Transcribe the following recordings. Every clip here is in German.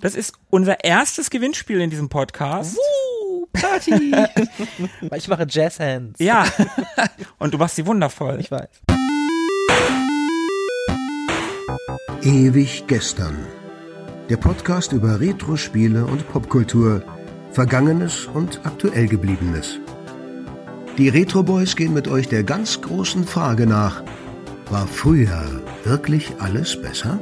Das ist unser erstes Gewinnspiel in diesem Podcast. Uh, Party! Weil ich mache Jazzhands. Ja. Und du machst sie wundervoll. Ich weiß. Ewig gestern. Der Podcast über Retro-Spiele und Popkultur, Vergangenes und aktuell gebliebenes. Die Retro Boys gehen mit euch der ganz großen Frage nach: War früher wirklich alles besser?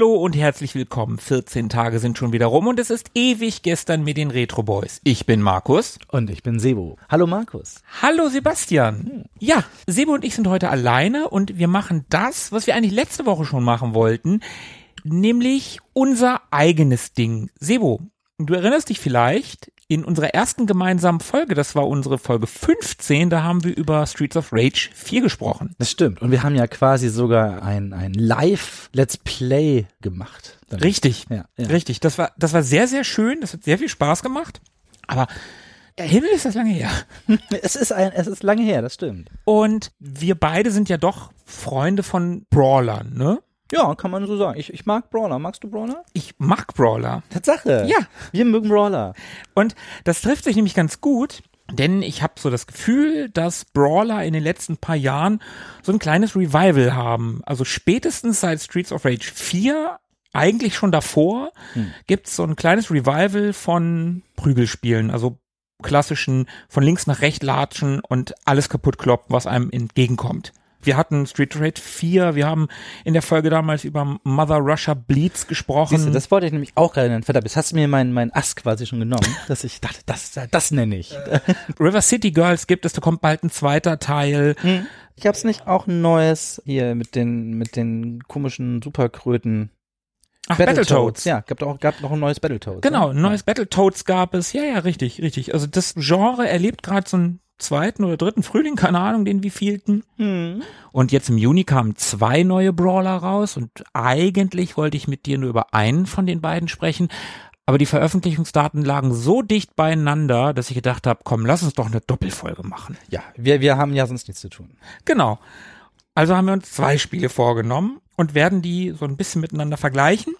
Hallo und herzlich willkommen. 14 Tage sind schon wieder rum und es ist ewig gestern mit den Retro Boys. Ich bin Markus. Und ich bin Sebo. Hallo Markus. Hallo Sebastian. Ja, Sebo und ich sind heute alleine und wir machen das, was wir eigentlich letzte Woche schon machen wollten, nämlich unser eigenes Ding. Sebo, du erinnerst dich vielleicht, in unserer ersten gemeinsamen Folge, das war unsere Folge 15, da haben wir über Streets of Rage 4 gesprochen. Das stimmt. Und wir haben ja quasi sogar ein, ein Live-Let's Play gemacht. damit. Richtig, Ja, ja. richtig. Das war, das war sehr, sehr schön. Das hat sehr viel Spaß gemacht. Aber der Himmel ist das lange her. Es ist ein, es ist lange her, das stimmt. Und wir beide sind ja doch Freunde von Brawlern, ne? Ja, kann man so sagen. Ich, ich mag Brawler. Magst du Brawler? Ich mag Brawler. Tatsache. Ja. Wir mögen Brawler. Und das trifft sich nämlich ganz gut, denn ich habe so das Gefühl, dass Brawler in den letzten paar Jahren so ein kleines Revival haben. Also spätestens seit Streets of Rage 4, eigentlich schon davor, gibt's so ein kleines Revival von Prügelspielen, also klassischen von links nach rechts latschen und alles kaputt kloppen, was einem entgegenkommt. Wir hatten Street of Rage 4, wir haben in der Folge damals über Mother Russia Bleeds gesprochen. Siehst du, das wollte ich nämlich auch gerade nennen. Verdammt, jetzt hast du mir meinen mein Ass quasi schon genommen, dass ich dachte, das, das nenne ich. River City Girls gibt es, da kommt bald ein zweiter Teil. Ich hab's nicht auch ein neues hier mit den, mit den komischen Superkröten. Ach, Battletoads. Ja, gab auch, gab noch ein neues Battletoads. Genau, ne? ein neues Battletoads gab es. Ja, ja, richtig, richtig. Also das Genre erlebt gerade so einen zweiten oder dritten Frühling, keine Ahnung, den wievielten. Hm. Und jetzt im Juni kamen zwei neue Brawler raus und eigentlich wollte ich mit dir nur über einen von den beiden sprechen. Aber die Veröffentlichungsdaten lagen so dicht beieinander, dass ich gedacht habe, komm, lass uns doch eine Doppelfolge machen. Ja, wir, wir haben ja sonst nichts zu tun. Genau. Also haben wir uns zwei Spiele vorgenommen und werden die so ein bisschen miteinander vergleichen.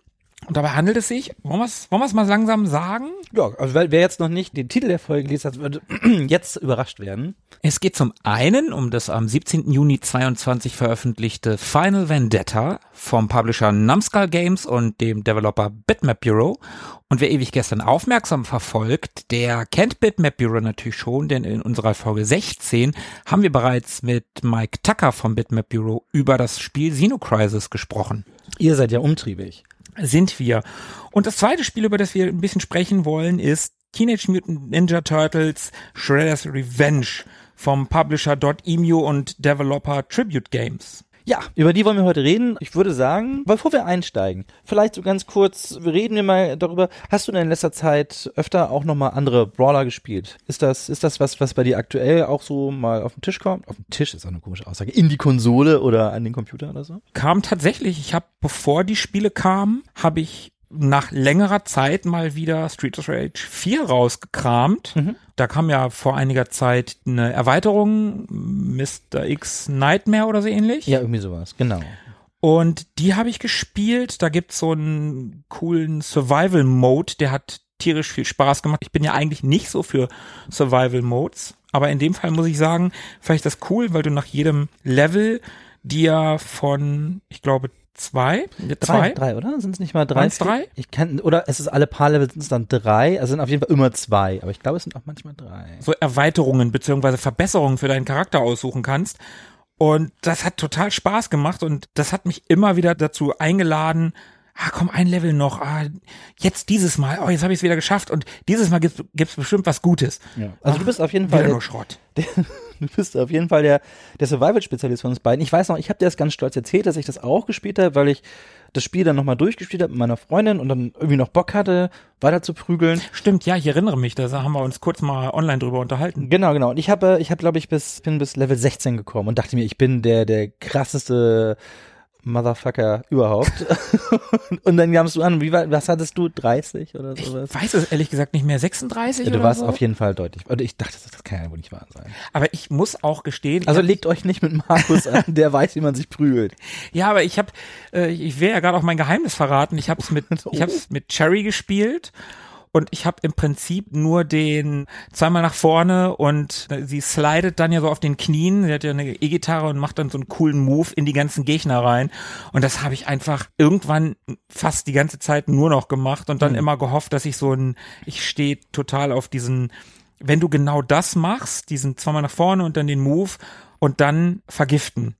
Und dabei handelt es sich, wollen wir es wollen wir's mal langsam sagen? Ja, also wer, wer jetzt noch nicht den Titel der Folge gelesen hat, wird jetzt überrascht werden. Es geht zum einen um das am 17. Juni 22 veröffentlichte Final Vendetta vom Publisher Numskull Games und dem Developer Bitmap Bureau. Und wer ewig gestern aufmerksam verfolgt, der kennt Bitmap Bureau natürlich schon, denn in unserer Folge 16 haben wir bereits mit Mike Tucker vom Bitmap Bureau über das Spiel Xenocrisis gesprochen Ihr seid ja umtriebig. Sind wir. Und das zweite Spiel, über das wir ein bisschen sprechen wollen, ist Teenage Mutant Ninja Turtles Shredder's Revenge vom Publisher .emu und Developer Tribute Games. Ja, über die wollen wir heute reden. Ich würde sagen, bevor wir einsteigen, vielleicht so ganz kurz, reden wir mal darüber, hast du denn in letzter Zeit öfter auch nochmal andere Brawler gespielt? Ist das, ist das was, was bei dir aktuell auch so mal auf den Tisch kommt? Auf den Tisch ist auch eine komische Aussage. In die Konsole oder an den Computer oder so? Kam tatsächlich, ich habe, bevor die Spiele kamen, habe ich nach längerer Zeit mal wieder Street of Rage 4 rausgekramt. Da kam ja vor einiger Zeit eine Erweiterung, Mr. X Nightmare oder so ähnlich. Ja, irgendwie sowas, genau. Und die habe ich gespielt. Da gibt's so einen coolen Survival-Mode, der hat tierisch viel Spaß gemacht. Ich bin ja eigentlich nicht so für Survival-Modes, aber in dem Fall muss ich sagen, vielleicht das cool, weil du nach jedem Level dir von, ich glaube, zwei, Drei, zwei, drei, oder? Sind es nicht mal drei? Waren's drei? Ich kann, oder es ist alle paar Level sind es dann drei, also sind auf jeden Fall immer zwei, aber ich glaube, es sind auch manchmal drei. so Erweiterungen beziehungsweise Verbesserungen für deinen Charakter aussuchen kannst. Und das hat total Spaß gemacht und das hat mich immer wieder dazu eingeladen, ah, komm, ein Level noch, ah, jetzt dieses Mal, oh, jetzt habe ich es wieder geschafft und dieses Mal gibt's, gibt's bestimmt was Gutes. Ja. Also du Ach, bist auf jeden Wieder Fall nur Schrott. Du bist auf jeden Fall der, der Survival-Spezialist von uns beiden. Ich weiß noch, ich habe dir das ganz stolz erzählt, dass ich das auch gespielt habe, weil ich das Spiel dann nochmal durchgespielt habe mit meiner Freundin und dann irgendwie noch Bock hatte, weiter zu prügeln. Stimmt, ja, ich erinnere mich, da haben wir uns kurz mal online drüber unterhalten. Genau, genau. Und ich habe, ich habe, glaube ich, bis bin bis Level 16 gekommen und dachte mir, ich bin der der krasseste Motherfucker überhaupt. und dann kamst du an, wie war, was hattest du? 30 oder sowas? Ich weiß es ehrlich gesagt nicht mehr. 36 Ja, du oder warst so? auf jeden Fall deutlich. Und ich dachte, das kann ja wohl nicht wahr sein. Aber ich muss auch gestehen. Also legt euch nicht mit Markus an, der weiß, wie man sich prügelt. ja, aber ich habe, äh, ich will ja gerade auch mein Geheimnis verraten. Ich habe es mit, ich habe mit Cherry gespielt. Und ich habe im Prinzip nur den zweimal nach vorne und sie slidet dann ja so auf den Knien. Sie hat ja eine E-Gitarre und macht dann so einen coolen Move in die ganzen Gegner rein. Und das habe ich einfach irgendwann fast die ganze Zeit nur noch gemacht und dann immer gehofft, dass ich so ein, ich stehe total auf diesen, wenn du genau das machst, diesen zweimal nach vorne und dann den Move und dann vergiften.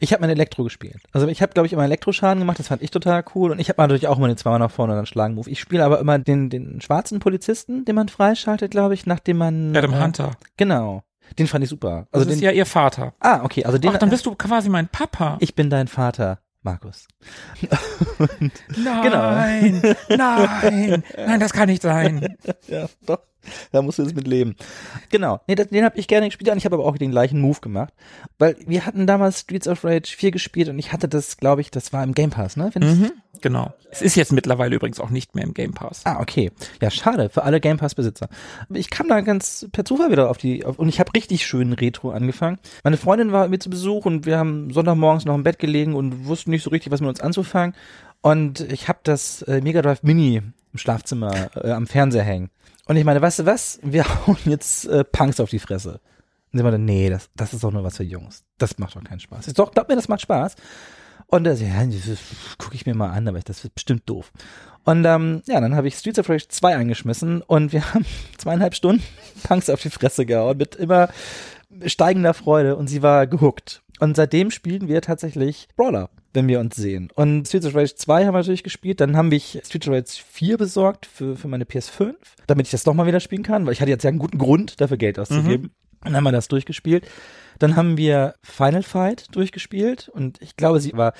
Ich habe mein Elektro gespielt. Also ich habe, glaube ich, immer Elektroschaden gemacht, das fand ich total cool. Und ich habe natürlich auch immer den zweimal nach vorne und dann Schlagen-Move. Ich spiele aber immer den, den schwarzen Polizisten, den man freischaltet, glaube ich, nachdem man. Adam äh, Hunter. Genau. Den fand ich super. Also Also das den, ist ja ihr Vater. ah, okay, also den. Ach, dann bist du quasi mein Papa. ich bin dein Vater, Markus. Nein, nein, nein, das kann nicht sein. Ja, doch. Da musst du jetzt mit leben. Genau. Nee, das, den habe ich gerne gespielt und ich habe aber auch den gleichen Move gemacht. Weil wir hatten damals Streets of Rage 4 gespielt und ich hatte das, glaube ich, das war im Game Pass, ne? Wenn es- Mhm, genau. Es ist jetzt mittlerweile übrigens auch nicht mehr im Game Pass. Ah, okay. Ja, schade für alle Game Pass Besitzer. Ich kam da ganz per Zufall wieder auf die auf, und ich habe richtig schön Retro angefangen. Meine Freundin war mit zu Besuch und wir haben Sonntagmorgens noch im Bett gelegen und wussten nicht so richtig, was mit uns anzufangen. Und ich habe das äh, Mega Drive Mini im Schlafzimmer äh, am Fernseher hängen. Und ich meine, weißt du was? Wir hauen jetzt äh, Punks auf die Fresse. Und sie meinte, nee, das, das ist doch nur was für Jungs. Das macht doch keinen Spaß. Ich doch, glaub mir, das macht Spaß. Und so, ja, das gucke ich mir mal an, aber das wird bestimmt doof. Und ähm, ja, dann habe ich Streets of Rage 2 eingeschmissen und wir haben zweieinhalb Stunden Punks auf die Fresse gehauen mit immer steigender Freude und sie war gehuckt. Und seitdem spielen wir tatsächlich Brawler, wenn wir uns sehen. Und Streets of Rage 2 haben wir natürlich gespielt, dann haben wir Streets of Rage 4 besorgt für, für meine PS5, damit ich das nochmal wieder spielen kann, weil ich hatte jetzt ja einen guten Grund, dafür Geld auszugeben. Dann haben wir das durchgespielt. Dann haben wir Final Fight durchgespielt und ich glaube, sie war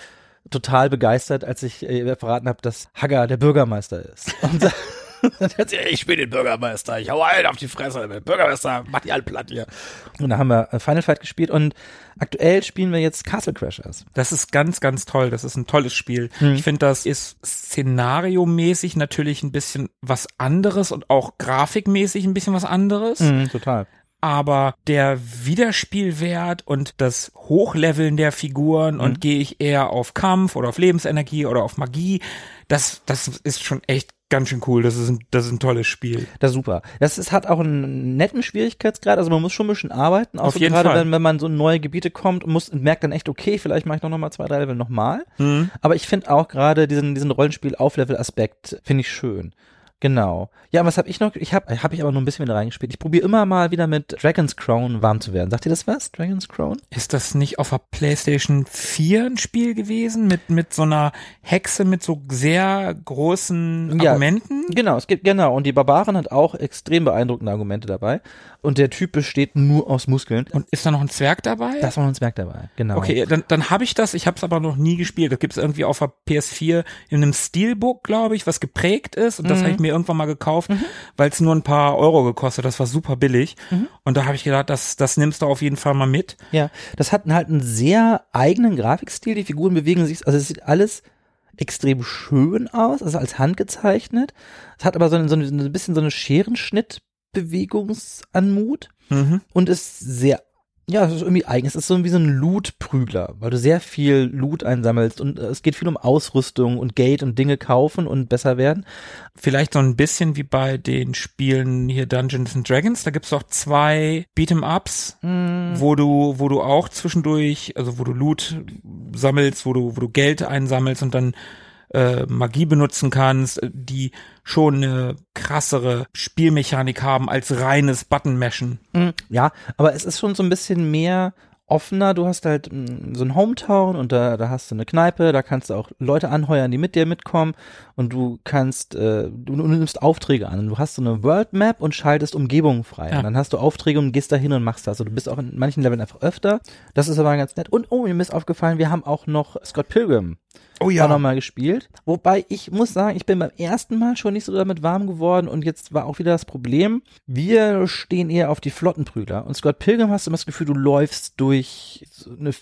total begeistert, als ich äh, verraten habe, dass Hagger der Bürgermeister ist. Und dann hat sie, ich bin den Bürgermeister, ich hau allen auf die Fresse, der Bürgermeister, mach die alle platt hier. Und da haben wir äh, Final Fight gespielt und aktuell spielen wir jetzt Castle Crashers. Das ist ganz, ganz toll. Das ist ein tolles Spiel. Ich finde, das ist szenariomäßig natürlich ein bisschen was anderes und auch grafikmäßig ein bisschen was anderes. Mhm, total. Aber der Wiederspielwert und das Hochleveln der Figuren und gehe ich eher auf Kampf oder auf Lebensenergie oder auf Magie, das, das ist schon echt ganz schön cool. Das ist ein, das ist ein tolles Spiel. Das ist super. Das ist, hat auch einen netten Schwierigkeitsgrad, also man muss schon ein bisschen arbeiten, auch Auf so jeden gerade Fall. wenn, wenn man so in neue Gebiete kommt und muss und merkt dann echt, okay, vielleicht mache ich doch noch mal zwei, drei Level nochmal. Mhm. Aber ich finde auch gerade diesen, diesen Rollenspiel-Auflevel-Aspekt finde ich schön. Genau. Ja, was habe ich noch? Ich habe hab ich aber nur ein bisschen wieder reingespielt. Ich probiere immer mal wieder mit Dragon's Crown warm zu werden. Sagt ihr das was? Dragon's Crown? Ist das nicht auf der PlayStation 4 ein Spiel gewesen mit, mit so einer Hexe mit so sehr großen Ja. Argumenten? Genau, es gibt, genau. Und die Barbaren hat auch extrem beeindruckende Argumente dabei. Und der Typ besteht nur aus Muskeln. Und ist da noch ein Zwerg dabei? Das war uns merkt dabei. Genau. Okay, dann, dann habe ich das. Ich habe es aber noch nie gespielt. Das gibt es irgendwie auf der PS4 in einem Steelbook, glaube ich, was geprägt ist. Und das habe ich mir irgendwann mal gekauft, weil es nur ein paar Euro gekostet. Das war super billig. Und da habe ich gedacht, das, das nimmst du auf jeden Fall mal mit. Ja, das hat halt einen sehr eigenen Grafikstil. Die Figuren bewegen sich, also es sieht alles extrem schön aus, also als handgezeichnet. Es hat aber so ein, so ein, so ein bisschen so eine Scherenschnitt-Bewegungsanmut Mhm. und ist sehr, ja, es ist irgendwie eigen. Es ist so wie so ein Loot-Prügler, weil du sehr viel Loot einsammelst und äh, es geht viel um Ausrüstung und Geld und Dinge kaufen und besser werden. Vielleicht so ein bisschen wie bei den Spielen hier Dungeons and Dragons. Da gibt's auch zwei Beat'em-Ups, wo du, wo du auch zwischendurch, also wo du Loot sammelst, wo du, wo du Geld einsammelst und dann äh, Magie benutzen kannst, äh, die schon eine krassere Spielmechanik haben als reines Button-Mashen. Mm, Ja, aber es ist schon so ein bisschen mehr offener. Du hast halt mm, so ein Hometown und da, da hast du eine Kneipe, da kannst du auch Leute anheuern, die mit dir mitkommen und du kannst, äh, du, du nimmst Aufträge an. Du hast so eine World Map und schaltest Umgebungen frei. Ja. Und dann hast du Aufträge und gehst da hin und machst das. Also du bist auch in manchen Leveln einfach öfter. Das ist aber ganz nett. Und oh, mir ist aufgefallen, wir haben auch noch Scott Pilgrim oh ja. auch nochmal gespielt. Wobei ich muss sagen, ich bin beim ersten Mal schon nicht so damit warm geworden und jetzt war auch wieder das Problem, wir stehen eher auf die Flottenprügler und Scott Pilgrim hast du immer das Gefühl, du läufst durch eine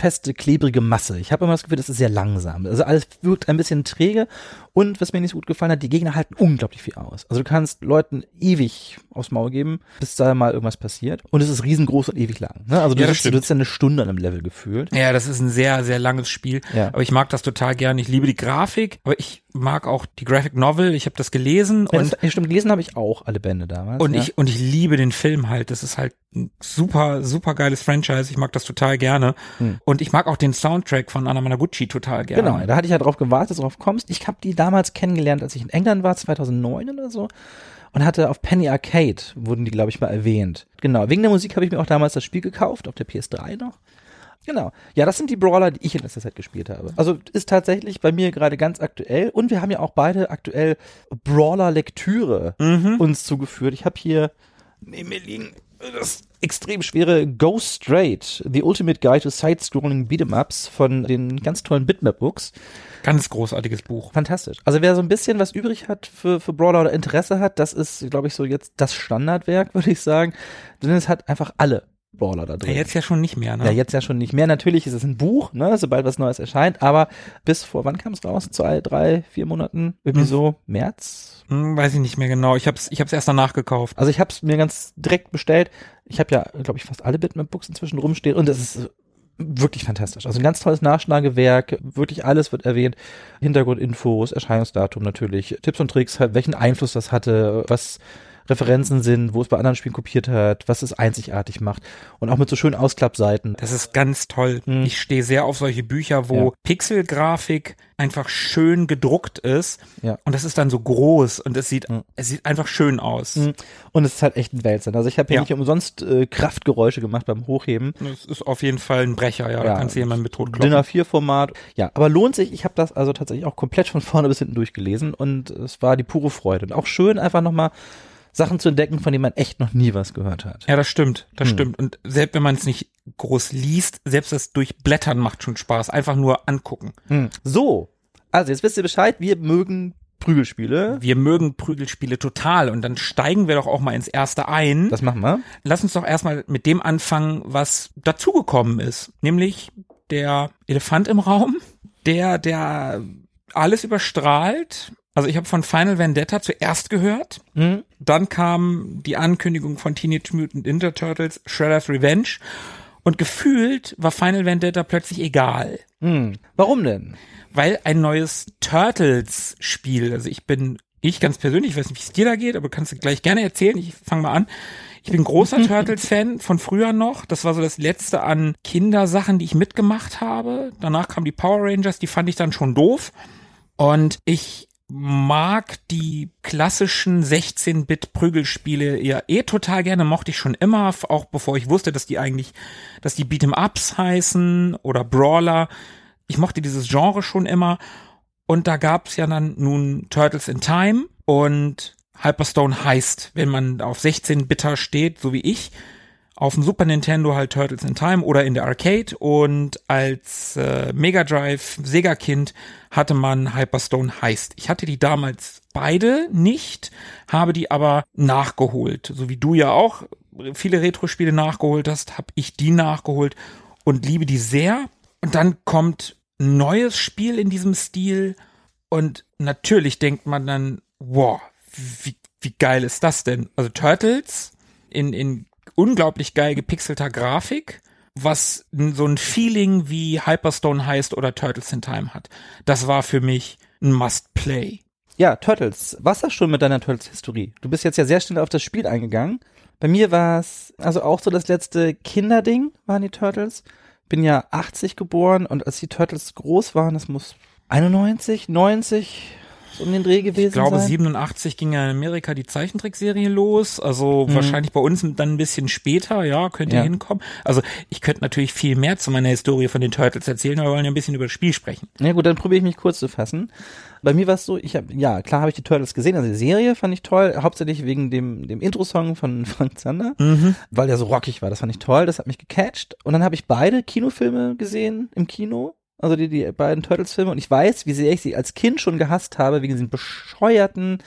feste, klebrige Masse. Ich habe immer das Gefühl, das ist sehr langsam. Also alles wirkt ein bisschen träge. Und was mir nicht so gut gefallen hat, die Gegner halten unglaublich viel aus. Also du kannst Leuten ewig aufs Maul geben, bis da mal irgendwas passiert. Und es ist riesengroß und ewig lang. Ne? Also du, ja, sitzt, du sitzt ja eine Stunde an einem Level gefühlt. Ja, das ist ein sehr, sehr langes Spiel. Ja. Aber ich mag das total gerne. Ich liebe die Grafik, aber ich mag auch die Graphic Novel. Ich habe das gelesen. Ja, und das, stimmt, gelesen habe ich auch alle Bände damals. Und ja. ich und ich liebe den Film halt. Das ist halt ein super, super geiles Franchise. Ich mag das total gerne. Hm. Und ich mag auch den Soundtrack von Anna Managuchi total gerne. Genau, da hatte ich ja drauf gewartet, dass du drauf kommst. Ich habe die damals kennengelernt, als ich in England war, 2009 oder so. Und hatte auf Penny Arcade, wurden die, glaube ich, mal erwähnt. Genau, wegen der Musik habe ich mir auch damals das Spiel gekauft, auf der PS3 noch. Genau. Ja, das sind die Brawler, die ich in letzter Zeit gespielt habe. Also ist tatsächlich bei mir gerade ganz aktuell. Und wir haben ja auch beide aktuell Brawler-Lektüre mhm. uns zugeführt. Ich habe hier neben mir liegen das extrem schwere Go Straight, The Ultimate Guide to Side-Scrolling Beat'em-Ups von den ganz tollen Bitmap-Books. Ganz großartiges Buch. Fantastisch. Also wer so ein bisschen was übrig hat für, für Brawler oder Interesse hat, das ist, glaube ich, so jetzt das Standardwerk, würde ich sagen. Denn es hat einfach alle Brawler da drin. Ja, jetzt ja schon nicht mehr, ne? Ja, jetzt ja schon nicht mehr. Natürlich ist es ein Buch, ne, sobald was Neues erscheint, aber bis vor, wann kam es raus? Zwei, drei, vier Monaten? Irgendwie hm. so März? Hm, weiß ich nicht mehr genau. Ich hab's, ich hab's erst danach gekauft. Also ich hab's mir ganz direkt bestellt. Ich habe ja, glaube ich, fast alle Bitmap-Books inzwischen rumstehen und das ist wirklich fantastisch. Also ein ganz tolles Nachschlagewerk, wirklich alles wird erwähnt. Hintergrundinfos, Erscheinungsdatum natürlich, Tipps und Tricks, welchen Einfluss das hatte, was Referenzen sind, wo es bei anderen Spielen kopiert hat, was es einzigartig macht und auch mit so schönen Ausklappseiten. Das ist ganz toll. Mhm. Ich stehe sehr auf solche Bücher, wo ja. Pixelgrafik einfach schön gedruckt ist ja. und das ist dann so groß und es sieht mhm. es sieht einfach schön aus. Mhm. Und es ist halt echt ein Wälzer. Also ich habe hier ja. nicht umsonst äh, Kraftgeräusche gemacht beim Hochheben. Das ist auf jeden Fall ein Brecher, ja, da kannst du jemanden mit tot kloppen. Dinner 4 Format. Ja, aber lohnt sich. Ich habe das also tatsächlich auch komplett von vorne bis hinten durchgelesen und es war die pure Freude und auch schön einfach nochmal Sachen zu entdecken, von denen man echt noch nie was gehört hat. Ja, das stimmt, das hm. stimmt. Und selbst wenn man es nicht groß liest, selbst das Durchblättern macht schon Spaß. Einfach nur angucken. Hm. So, also jetzt wisst ihr Bescheid, wir mögen Prügelspiele. Wir mögen Prügelspiele total und dann steigen wir doch auch mal ins erste ein. Das machen wir. Lass uns doch erstmal mit dem anfangen, was dazugekommen ist, nämlich der Elefant im Raum, der der alles überstrahlt, also ich habe von Final Vendetta zuerst gehört. Mhm. Dann kam die Ankündigung von Teenage Mutant Ninja Turtles Shredder's Revenge. Und gefühlt war Final Vendetta plötzlich egal. Mhm. Warum denn? Weil ein neues Turtles-Spiel, also ich bin, ich ganz persönlich, ich weiß nicht, wie es dir da geht, aber kannst du gleich gerne erzählen. Ich fange mal an. Ich bin großer Turtles-Fan von früher noch. Das war so das letzte an Kindersachen, die ich mitgemacht habe. Danach kamen die Power Rangers, die fand ich dann schon doof. Und ich mag die klassischen 16-Bit-Prügelspiele ja eh total gerne, mochte ich schon immer, auch bevor ich wusste, dass die eigentlich, dass die Beat'em-Ups heißen oder Brawler. Ich mochte dieses Genre schon immer. Und da gab's ja dann nun Turtles in Time und Hyperstone heißt, wenn man auf 16-Bitter steht, so wie ich, auf dem Super Nintendo halt Turtles in Time oder in der Arcade und als äh, Mega Drive Sega Kind hatte man Hyperstone Heist. Ich hatte die damals beide nicht, habe die aber nachgeholt, so wie du ja auch viele Retro-Spiele nachgeholt hast, habe ich die nachgeholt und liebe die sehr. Und dann kommt ein neues Spiel in diesem Stil und natürlich denkt man dann, wow, wie, wie geil ist das denn? Also Turtles in, in unglaublich geil gepixelter Grafik, was so ein Feeling wie Hyperstone heißt oder Turtles in Time hat. Das war für mich ein Must-Play. Ja, Turtles. Was das schon mit deiner Turtles-Historie? Du bist jetzt ja sehr schnell auf das Spiel eingegangen. Bei mir war es also auch so das letzte Kinderding waren die Turtles. Bin ja 80 geboren und als die Turtles groß waren, das muss 91, 90, so um den Dreh gewesen Ich glaube, sein? 87 ging ja in Amerika die Zeichentrickserie los. Also wahrscheinlich bei uns dann ein bisschen später, ja, könnte Ja. hinkommen. Also ich könnte natürlich viel mehr zu meiner Historie von den Turtles erzählen, aber wir wollen ja ein bisschen über das Spiel sprechen. Ja gut, dann probiere ich mich kurz zu fassen. Bei mir war es so, ich habe, ja, klar habe ich die Turtles gesehen, also die Serie fand ich toll, hauptsächlich wegen dem, dem Intro-Song von Frank Zander, weil der so rockig war, das fand ich toll, das hat mich gecatcht. Und dann habe ich beide Kinofilme gesehen im Kino, also die, die beiden Turtles-Filme und ich weiß, wie sehr ich sie als Kind schon gehasst habe, wegen diesen bescheuerten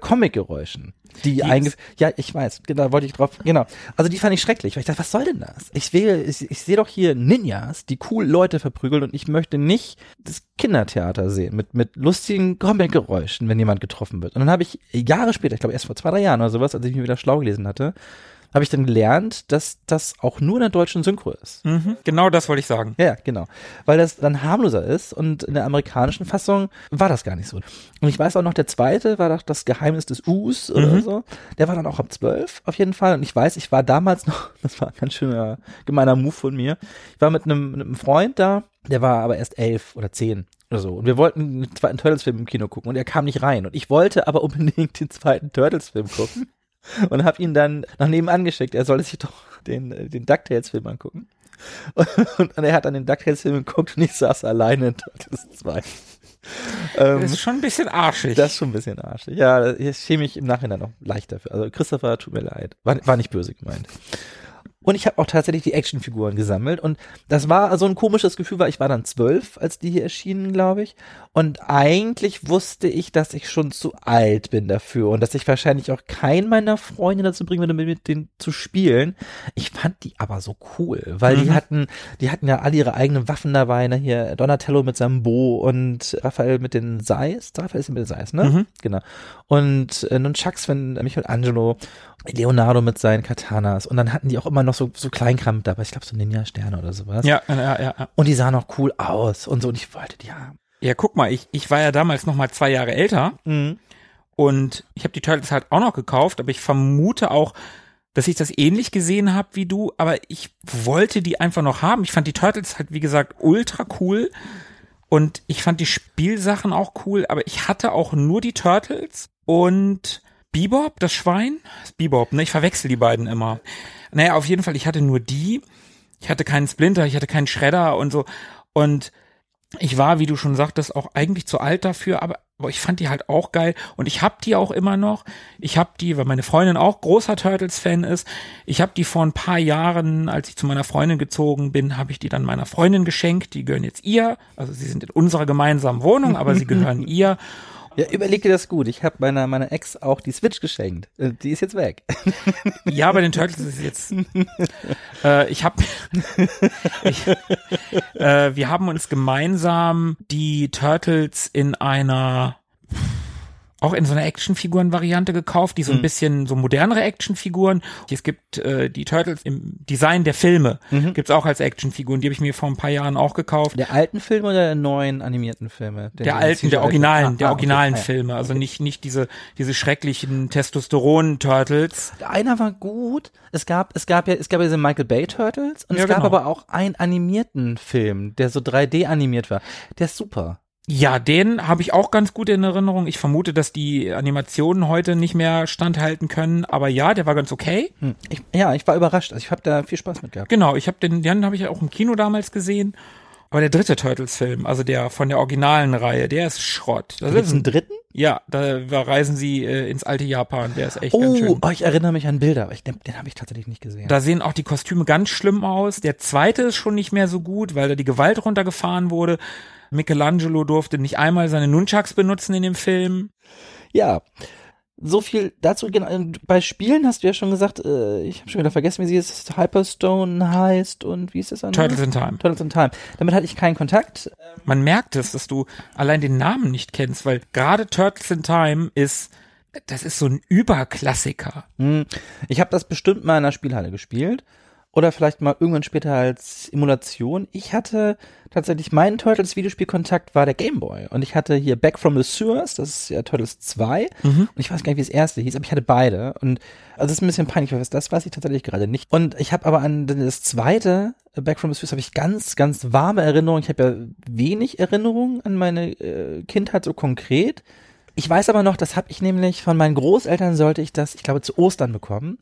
Comic-Geräuschen. Die, ist- ja, ich weiß, genau, wollte ich drauf, genau. Also die fand ich schrecklich, weil ich dachte, was soll denn das? Ich will, ich, ich sehe doch hier Ninjas, die cool Leute verprügeln und ich möchte nicht das Kindertheater sehen mit, mit lustigen Comic-Geräuschen, wenn jemand getroffen wird. Und dann habe ich Jahre später, ich glaube erst vor zwei, drei Jahren oder sowas, als ich mich wieder schlau gelesen hatte, habe ich dann gelernt, dass das auch nur in der deutschen Synchro ist. Mhm. Genau das wollte ich sagen. Ja, genau. Weil das dann harmloser ist und in der amerikanischen Fassung war das gar nicht so. Und ich weiß auch noch, der zweite war doch das Geheimnis des Us oder so. Der war dann auch ab zwölf auf jeden Fall. Und ich weiß, ich war damals noch, das war ein ganz schöner gemeiner Move von mir. Ich war mit einem, mit einem Freund da, der war aber erst elf oder zehn oder so. Und wir wollten einen zweiten Turtles-Film im Kino gucken und er kam nicht rein. Und ich wollte aber unbedingt den zweiten Turtles-Film gucken. Und habe ihn dann nach nebenan geschickt. Er sollte sich doch den, äh, den DuckTales-Film angucken. Und, und er hat dann den DuckTales-Film geguckt und ich saß alleine in Turtles 2. Ähm, Das ist schon ein bisschen arschig. das ist schon ein bisschen arschig. Ja, ich schäme mich im Nachhinein noch leicht dafür. Also Christopher, tut mir leid. War, war nicht böse gemeint. Und ich habe auch tatsächlich die Actionfiguren gesammelt. Und das war so ein komisches Gefühl, weil ich war dann zwölf, als die hier erschienen, glaube ich. Und eigentlich wusste ich, dass ich schon zu alt bin dafür und dass ich wahrscheinlich auch keinen meiner Freunde dazu bringen würde, mit, denen zu spielen. Ich fand die aber so cool, weil die hatten, die hatten ja alle ihre eigenen Waffen dabei, ne? Hier Donatello mit seinem Bo und Raphael mit den Seis. Raphael ist mit den Seis, ne? Mhm. Genau. Und äh, Nunchucks von Michelangelo, Leonardo mit seinen Katanas. Und dann hatten die auch immer noch so, so Kleinkram dabei. Ich glaube, so Ninja-Sterne oder sowas. ja, ja, ja, ja. Und die sahen auch cool aus und so. Und ich wollte die haben. Ja, guck mal, ich, ich war ja damals noch mal zwei Jahre älter Mhm. und ich habe die Turtles halt auch noch gekauft, aber ich vermute auch, dass ich das ähnlich gesehen habe wie du, aber ich wollte die einfach noch haben. Ich fand die Turtles halt, wie gesagt, ultra cool und ich fand die Spielsachen auch cool, aber ich hatte auch nur die Turtles und Bebop, das Schwein, das ist Bebop, ne? Ich verwechsel die beiden immer. Naja, auf jeden Fall, ich hatte nur die. Ich hatte keinen Splinter, ich hatte keinen Shredder und so. Und ich war, wie du schon sagtest, auch eigentlich zu alt dafür, aber, aber ich fand die halt auch geil und ich hab die auch immer noch. Ich hab die, weil meine Freundin auch großer Turtles-Fan ist. Ich hab die vor ein paar Jahren, als ich zu meiner Freundin gezogen bin, habe ich die dann meiner Freundin geschenkt. Die gehören jetzt ihr. Also sie sind in unserer gemeinsamen Wohnung, aber sie gehören ihr. Ja, überleg dir das gut. Ich habe meiner, meiner Ex auch die Switch geschenkt. Äh, Die ist jetzt weg. Ja, bei den Turtles ist es jetzt. äh, ich habe, äh, wir haben uns gemeinsam die Turtles in einer auch in so einer Actionfiguren-Variante gekauft, die so ein bisschen so modernere Actionfiguren. Es gibt äh, die Turtles im Design der Filme, gibt's auch als Actionfiguren. Die habe ich mir vor ein paar Jahren auch gekauft. Der alten Filme oder der neuen animierten Filme? Der alten, der originalen, Ah, der ah, originalen okay. Ah. Filme, also nicht nicht diese diese schrecklichen Testosteron-Turtles. Einer war gut. Es gab, es gab ja, es gab ja diese Michael Bay Turtles und Ja, es gab genau. aber auch einen animierten Film, der so 3D animiert war. Der ist super. Ja, den habe ich auch ganz gut in Erinnerung. Ich vermute, dass die Animationen heute nicht mehr standhalten können, aber ja, der war ganz okay. Hm. Ich, ja, ich war überrascht. Also ich habe da viel Spaß mit gehabt. Genau, ich habe den, den habe ich auch im Kino damals gesehen. Aber der dritte Turtles-Film, also der von der originalen Reihe, der ist Schrott. Das Gibt's ist ein, dritten? ja, da reisen sie äh, ins alte Japan. Der ist echt ganz Oh, schön. oh, ich erinnere mich an Bilder, aber ich, den, den habe ich tatsächlich nicht gesehen. Da sehen auch die Kostüme ganz schlimm aus. Der zweite ist schon nicht mehr so gut, weil da die Gewalt runtergefahren wurde. Michelangelo durfte nicht einmal seine Nunchucks benutzen in dem Film. Ja. So viel dazu. Genau, bei Spielen hast du ja schon gesagt, äh, ich habe schon wieder vergessen, wie sie es Hyperstone heißt und wie ist das andere? Turtles in Time. Turtles in Time. Damit hatte ich keinen Kontakt. Man merkt es, dass du allein den Namen nicht kennst, weil gerade Turtles in Time ist, das ist so ein Überklassiker. Hm, Ich habe das bestimmt mal in einer Spielhalle gespielt. Oder vielleicht mal irgendwann später als Emulation. Ich hatte tatsächlich meinen Turtles Videospielkontakt war der Game Boy. Und ich hatte hier Back from the Sewers, das ist ja Turtles 2. Und ich weiß gar nicht, wie das erste hieß, aber ich hatte beide. Und also das ist ein bisschen peinlich, weil das weiß ich tatsächlich gerade nicht. Und ich habe aber an das zweite, Back from the Sewers, habe ich ganz, ganz warme Erinnerungen. Ich habe ja wenig Erinnerungen an meine äh, Kindheit so konkret. Ich weiß aber noch, das habe ich nämlich von meinen Großeltern sollte ich das, ich glaube, zu Ostern bekommen.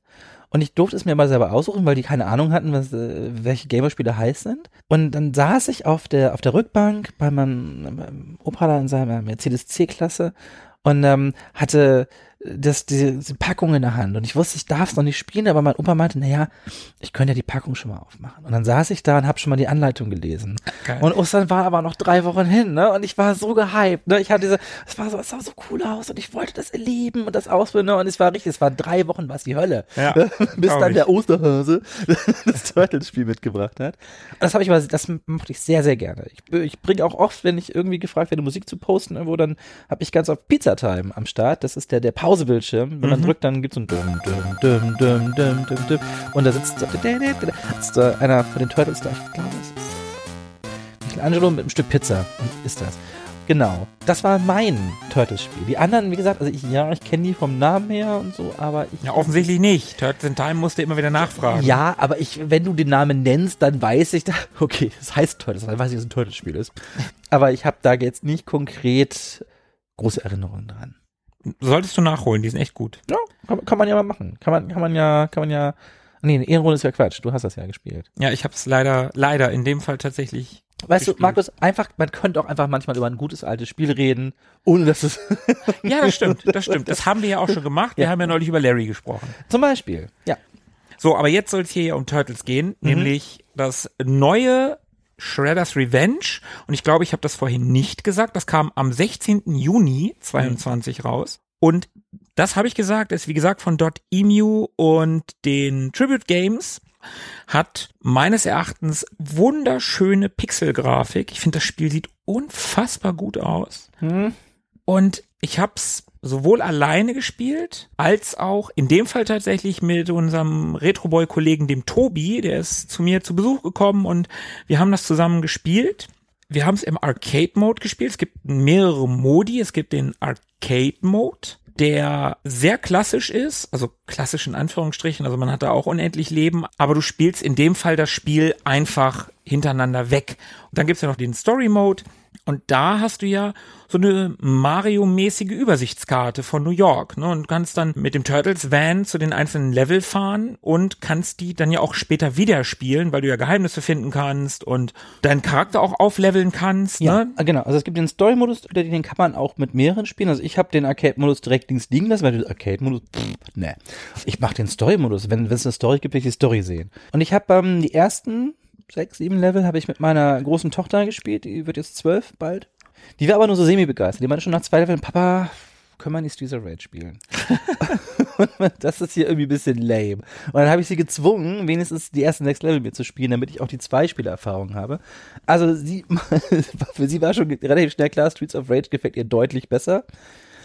Und ich durfte es mir mal selber aussuchen, weil die keine Ahnung hatten, was, äh, welche Gamerspiele heiß sind. Und dann saß ich auf der, auf der Rückbank bei meinem, meinem Opa da in seiner Mercedes C-Klasse und ähm, hatte das, diese, diese Packung in der Hand und ich wusste, ich darf es noch nicht spielen, aber mein Opa meinte, naja, ich könnte ja die Packung schon mal aufmachen. Und dann saß ich da und habe schon mal die Anleitung gelesen. Geil. Und Ostern war aber noch drei Wochen hin, ne? Und ich war so gehypt, ne? Ich hatte diese, es war so, es sah so cool aus und ich wollte das erleben und das ausprobieren, ne? Und es war richtig, es war drei Wochen, was die Hölle. Ja, ne? Bis dann ich. der Osterhase das Turtles-Spiel mitgebracht hat. Und das habe ich aber, das mochte ich sehr, sehr gerne. Ich, ich bringe auch oft, wenn ich irgendwie gefragt werde, Musik zu posten irgendwo, dann habe ich ganz oft Pizza Time am Start. Das ist der, der Pausebildschirm. Wenn man drückt, dann gibt's so ein Dum, Dum, Dum, Dum, Dum, Dum, Dum. Und da sitzt, so, sitzt da einer von den Turtles da. Ich glaube, es ist Michelangelo mit einem Stück Pizza. Und ist das. Genau. Das war mein Turtles-Spiel. Die anderen, wie gesagt, also ich, ja, ich kenne die vom Namen her und so, aber ich. Ja, offensichtlich nicht. Turtles in Time musste immer wieder nachfragen. Ja, aber ich, wenn du den Namen nennst, dann weiß ich, da, okay, das heißt Turtles, dann weiß ich, dass es ein Turtles-Spiel ist. Aber ich habe da jetzt nicht konkret große Erinnerungen dran. Solltest du nachholen, die sind echt gut. Ja, kann, kann man ja mal machen. Kann man, kann man ja, kann man ja. Nee, eine Ehrenrunde ist ja Quatsch. Du hast das ja gespielt. Ja, ich habe es leider, leider in dem Fall tatsächlich. Weißt Gespielt. du, Markus, einfach, man könnte auch einfach manchmal über ein gutes altes Spiel reden, ohne dass es. Ja, das stimmt, das stimmt. Das haben wir ja auch schon gemacht. Wir Ja. haben ja neulich über Larry gesprochen. Zum Beispiel. Ja. So, aber jetzt soll es hier ja um Turtles gehen, nämlich das neue Shredder's Revenge. Und ich glaube, ich habe das vorhin nicht gesagt. Das kam am 16. Juni 22 raus. Und das habe ich gesagt, ist wie gesagt von .emu und den Tribute Games hat meines Erachtens wunderschöne Pixelgrafik. Ich finde, das Spiel sieht unfassbar gut aus. Und ich hab's sowohl alleine gespielt, als auch in dem Fall tatsächlich mit unserem Retroboy-Kollegen, dem Tobi, der ist zu mir zu Besuch gekommen und wir haben das zusammen gespielt. Wir haben es im Arcade-Mode gespielt. Es gibt mehrere Modi. Es gibt den Arcade-Mode, der sehr klassisch ist, also klassisch in Anführungsstrichen, also man hat da auch unendlich Leben, aber du spielst in dem Fall das Spiel einfach hintereinander weg. Und dann gibt's ja noch den Story-Mode und da hast du ja so eine Mario-mäßige Übersichtskarte von New York, ne? Und kannst dann mit dem Turtles Van zu den einzelnen Level fahren und kannst die dann ja auch später wieder spielen, weil du ja Geheimnisse finden kannst und deinen Charakter auch aufleveln kannst, Ja, ne? ah, genau. Also es gibt den Story-Modus, den kann man auch mit mehreren spielen. Also ich habe den Arcade-Modus direkt links liegen lassen, weil der Arcade-Modus, ne. Ich mache den Story-Modus. Wenn wenn es eine Story gibt, will ich die Story sehen. Und ich habe ähm, die ersten sechs, sieben Level habe ich mit meiner großen Tochter gespielt. Die wird jetzt zwölf bald. Die war aber nur so semi-begeistert. Die meinte schon nach zwei Leveln, Papa, können wir nicht Streets of Rage spielen? Das ist hier irgendwie ein bisschen lame. Und dann habe ich sie gezwungen, wenigstens die ersten sechs Level mir zu spielen, damit ich auch die Zwei-Spieler-Erfahrung habe. Also sie, für sie war schon relativ schnell klar, Streets of Rage gefällt ihr deutlich besser.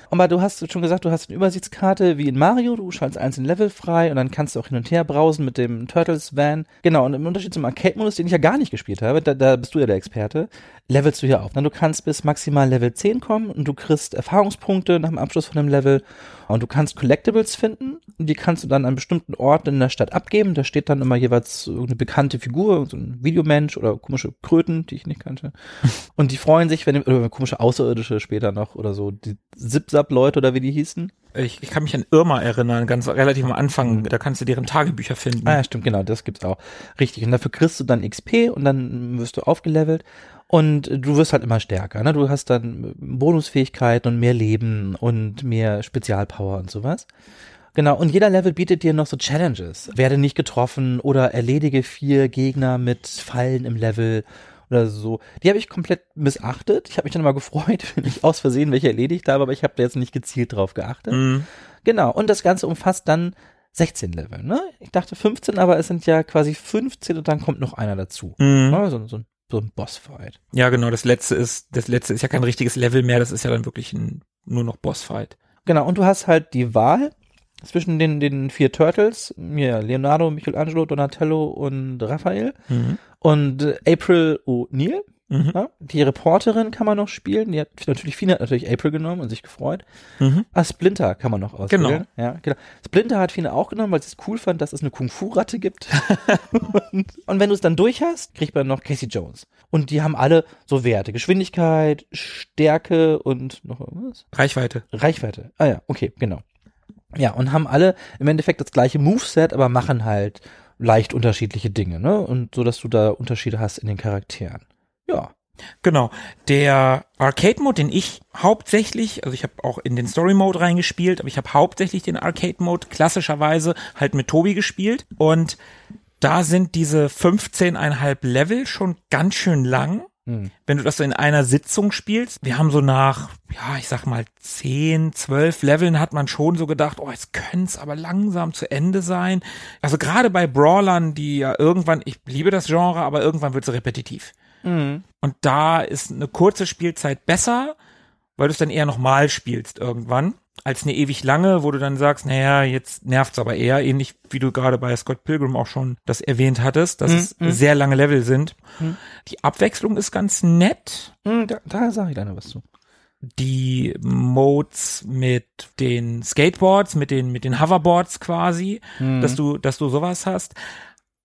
Aber du hast schon gesagt, du hast eine Übersichtskarte wie in Mario, du schaltest einzelne Level frei und dann kannst du auch hin und her brausen mit dem Turtles Van. Genau, und im Unterschied zum Arcade-Modus, den ich ja gar nicht gespielt habe, da, da bist du ja der Experte, levelst du hier auf. Na, Du kannst bis maximal Level 10 kommen und du kriegst Erfahrungspunkte nach dem Abschluss von dem Level und du kannst Collectibles finden die kannst du dann an bestimmten Orten in der Stadt abgeben. Da steht dann immer jeweils irgendeine bekannte Figur, so ein Videomensch oder komische Kröten, die ich nicht kannte. Und die freuen sich, wenn oder komische Außerirdische später noch oder so, die Zip-Zap-Leute oder wie die hießen. Ich, ich kann mich an Irma erinnern, ganz relativ am Anfang, da kannst du deren Tagebücher finden. Ah ja, stimmt, genau, das gibt's auch. Richtig. Und dafür kriegst du dann XP und dann wirst du aufgelevelt. Und du wirst halt immer stärker. Ne? Du hast dann Bonusfähigkeiten und mehr Leben und mehr Spezialpower und sowas. Genau, und jeder Level bietet dir noch so Challenges. Werde nicht getroffen oder erledige vier Gegner mit Fallen im Level oder so. Die habe ich komplett missachtet. Ich habe mich dann immer gefreut, wenn ich aus Versehen welche erledigt habe, aber ich habe da jetzt nicht gezielt drauf geachtet. Mhm. Genau, und das Ganze umfasst dann 16 Level, ne? Ich dachte 15, aber es sind ja quasi 15 und dann kommt noch einer dazu. Mhm. Ne? So, so, so ein Bossfight. Ja, genau, das letzte ist, das letzte ist ja kein richtiges Level mehr, das ist ja dann wirklich ein, nur noch Bossfight. Genau, und du hast halt die Wahl zwischen den, den vier Turtles, mir Leonardo, Michelangelo, Donatello und Raphael Mhm. und äh, April O'Neil. Mhm. Ja? Die Reporterin kann man noch spielen. Die hat natürlich, Fina hat natürlich April genommen und sich gefreut. Mhm. Ah, Splinter kann man noch auswählen. Genau. Ja, genau. Splinter hat Fina auch genommen, weil sie es cool fand, dass es eine Kung-Fu-Ratte gibt. und, und wenn du es dann durch hast, kriegt man noch Casey Jones. Und die haben alle so Werte. Geschwindigkeit, Stärke und noch was? Reichweite. Reichweite. Ah ja, okay, genau. Ja, und haben alle im Endeffekt das gleiche Moveset, aber machen halt leicht unterschiedliche Dinge, ne? Und so, dass du da Unterschiede hast in den Charakteren. Ja. Genau. Der Arcade-Mode, den ich hauptsächlich, also ich habe auch in den Story-Mode reingespielt, aber ich habe hauptsächlich den Arcade-Mode klassischerweise halt mit Tobi gespielt. Und da sind diese 15,5 Level schon ganz schön lang. Hm. Wenn du das so in einer Sitzung spielst, wir haben so nach, ja, ich sag mal 10, 12 Leveln hat man schon so gedacht, oh, jetzt könnte es aber langsam zu Ende sein. Also gerade bei Brawlern, die ja irgendwann, ich liebe das Genre, aber irgendwann wird es repetitiv. Mhm. Und da ist eine kurze Spielzeit besser, weil du es dann eher nochmal spielst irgendwann, als eine ewig lange, wo du dann sagst, naja, jetzt nervt's aber eher, ähnlich wie du gerade bei Scott Pilgrim auch schon das erwähnt hattest, dass Mhm, es mhm. sehr lange Level sind. Mhm. Die Abwechslung ist ganz nett. Da, da sage ich noch was zu. Die Modes mit den Skateboards, mit den, mit den Hoverboards quasi, dass du, dass du sowas hast.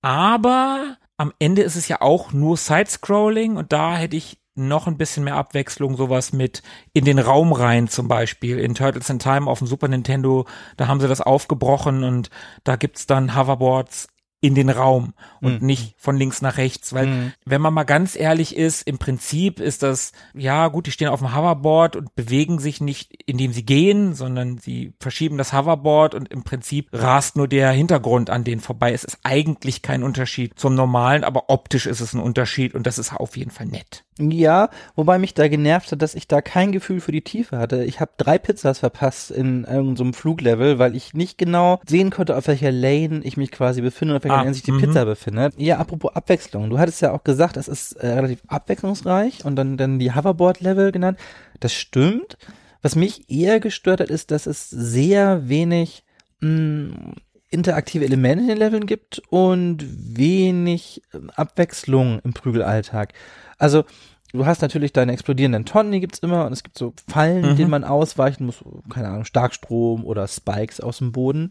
Aber am Ende ist es ja auch nur Side-Scrolling und da hätte ich noch ein bisschen mehr Abwechslung, sowas mit in den Raum rein zum Beispiel. In Turtles in Time auf dem Super Nintendo, da haben sie das aufgebrochen und da gibt's dann Hoverboards in den Raum und Mhm. nicht von links nach rechts, weil Mhm. wenn man mal ganz ehrlich ist, im Prinzip ist das, ja gut, die stehen auf dem Hoverboard und bewegen sich nicht, indem sie gehen, sondern sie verschieben das Hoverboard und im Prinzip rast nur der Hintergrund an denen vorbei. Es ist eigentlich kein Unterschied zum normalen, aber optisch ist es ein Unterschied und das ist auf jeden Fall nett. Ja, wobei mich da genervt hat, dass ich da kein Gefühl für die Tiefe hatte. Ich habe drei Pizzas verpasst in irgendeinem so Fluglevel, weil ich nicht genau sehen konnte, auf welcher Lane ich mich quasi befinde und auf welcher Ah, Lane sich die mhm. Pizza befindet. Ja, apropos Abwechslung. Du hattest ja auch gesagt, es ist äh, relativ abwechslungsreich und dann, dann die Hoverboard-Level genannt. Das stimmt. Was mich eher gestört hat, ist, dass es sehr wenig mh, interaktive Elemente in den Leveln gibt und wenig ähm, Abwechslung im Prügelalltag. Also du hast natürlich deine explodierenden Tonnen, die gibt's immer und es gibt so Fallen, Mhm. denen man ausweichen muss, keine Ahnung, Starkstrom oder Spikes aus dem Boden.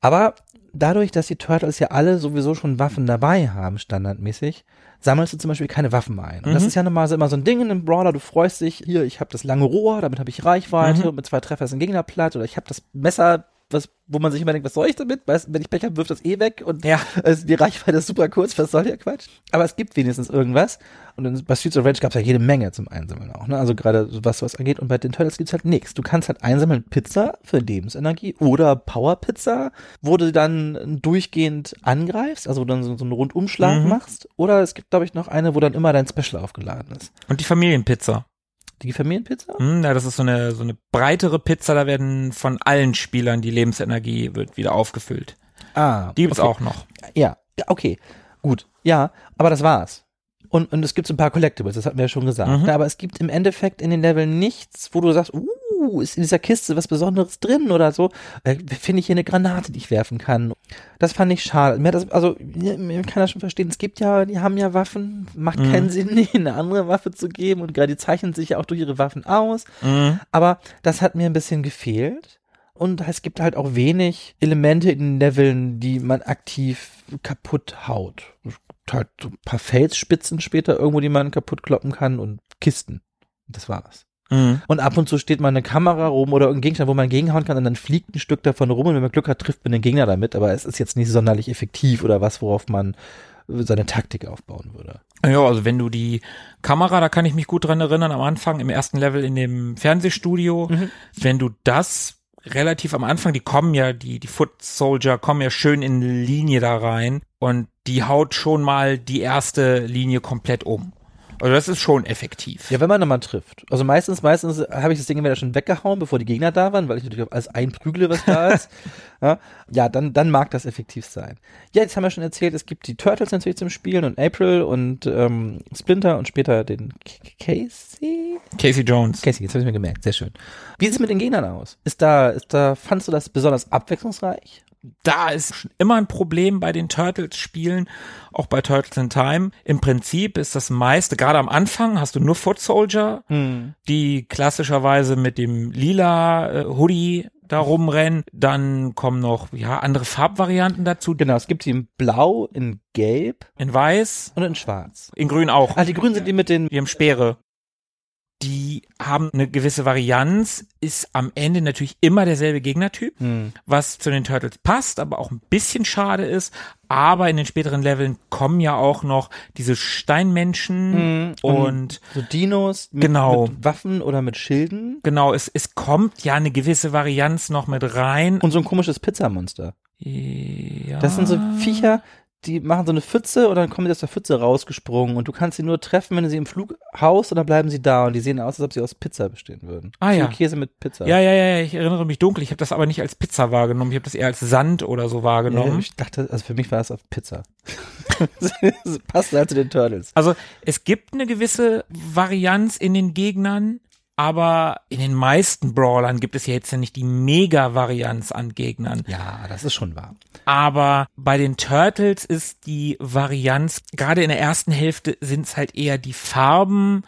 Aber dadurch, dass die Turtles ja alle sowieso schon Waffen dabei haben, standardmäßig, sammelst du zum Beispiel keine Waffen ein. Und das Mhm. ist ja so immer so ein Ding in einem Brawler, du freust dich, hier, ich habe das lange Rohr, damit habe ich Reichweite, Mhm. und mit zwei Treffer ist ein Gegner platt, oder ich habe das Messer, was, wo man sich immer denkt, was soll ich damit? Weißt, wenn ich Pech habe, wirft das eh weg und Ja. also die Reichweite ist super kurz, was soll der Quatsch? Aber es gibt wenigstens irgendwas. Und bei Streets of Rage gab es ja jede Menge zum Einsammeln auch, ne? Also gerade was was angeht. Und bei den Turtles gibt's halt nichts. Du kannst halt einsammeln Pizza für Lebensenergie oder Powerpizza, wo du dann durchgehend angreifst, also wo du dann so, so einen Rundumschlag Mhm. machst. Oder es gibt, glaube ich, noch eine, wo dann immer dein Special aufgeladen ist. Und die Familienpizza. Die Familienpizza? Hm, ja, das ist so eine, so eine breitere Pizza, da werden von allen Spielern die Lebensenergie wird wieder aufgefüllt. Ah, Die gibt's okay. auch noch. Ja, okay, gut. Ja, aber das war's. Und, und es gibt so ein paar Collectibles, das hatten wir ja schon gesagt. Mhm. Aber es gibt im Endeffekt in den Leveln nichts, wo du sagst, uh, ist in dieser Kiste was Besonderes drin oder so. Äh, Finde ich hier eine Granate, die ich werfen kann. Das fand ich schade. Mir das, also, man kann das schon verstehen. Es gibt ja, die haben ja Waffen. Macht Mhm. keinen Sinn, ihnen eine andere Waffe zu geben. Und gerade die zeichnen sich ja auch durch ihre Waffen aus. Mhm. Aber das hat mir ein bisschen gefehlt. Und es gibt halt auch wenig Elemente in den Leveln, die man aktiv kaputt haut. Es gibt halt so ein paar Felsspitzen später irgendwo, die man kaputt kloppen kann und Kisten. Das war's. Mhm. Und ab und zu steht mal eine Kamera rum oder irgendein Gegenstand, wo man gegenhauen kann und dann fliegt ein Stück davon rum und wenn man Glück hat, trifft man den Gegner damit. Aber es ist jetzt nicht sonderlich effektiv oder was, worauf man seine Taktik aufbauen würde. Ja, also wenn du die Kamera, da kann ich mich gut dran erinnern, am Anfang im ersten Level in dem Fernsehstudio, Mhm. wenn du das relativ am Anfang, die kommen ja, die, die Foot Soldier kommen ja schön in Linie da rein und die haut schon mal die erste Linie komplett um. Also das ist schon effektiv. Ja, wenn man nochmal trifft. Also meistens, meistens habe ich das Ding entweder schon weggehauen, bevor die Gegner da waren, weil ich natürlich auf alles einprügle, was da ist. ja, dann, dann mag das effektiv sein. Ja, jetzt haben wir schon erzählt, es gibt die Turtles natürlich zum Spielen und April und ähm, Splinter und später den Casey. Casey Jones. Casey, jetzt habe ich mir gemerkt, sehr schön. Wie sieht es mit den Gegnern aus? Ist da, ist da, fandst du das besonders abwechslungsreich? Da ist schon immer ein Problem bei den Turtles-Spielen, auch bei Turtles in Time. Im Prinzip ist das meiste, gerade am Anfang hast du nur Foot Soldier, Hm. die klassischerweise mit dem lila äh, Hoodie da rumrennen. Dann kommen noch ja andere Farbvarianten dazu, Genau, es gibt die in Blau, in Gelb in Weiß, und in Schwarz. in Grün auch. Ah, die Grünen sind die mit den. Die haben Speere. Die haben eine gewisse Varianz, ist am Ende natürlich immer derselbe Gegnertyp, Hm. was zu den Turtles passt, aber auch ein bisschen schade ist. Aber in den späteren Leveln kommen ja auch noch diese Steinmenschen Hm, und So Dinos mit, Genau. mit Waffen oder mit Schilden. genau, es, es kommt ja eine gewisse Varianz noch mit rein. Und so ein komisches Pizzamonster. Ja. Das sind so Viecher, die machen so eine Pfütze und dann kommen die aus der Pfütze rausgesprungen und du kannst sie nur treffen, wenn du sie im Flug haust und dann bleiben sie da und die sehen aus, als ob sie aus Pizza bestehen würden. Ah, ja. Käse mit Pizza. Ja, ja, ja, ich erinnere mich dunkel. Ich habe das aber nicht als Pizza wahrgenommen. Ich habe das eher als Sand oder so Ja, wahrgenommen. ich dachte, also für mich war es auf Pizza. das passt halt zu den Turtles. Also es gibt eine gewisse Varianz in den Gegnern, aber in den meisten Brawlern gibt es ja jetzt ja nicht die Mega-Varianz an Gegnern. Ja, das ist schon wahr. Aber bei den Turtles ist die Varianz, gerade in der ersten Hälfte sind es halt eher die Farben,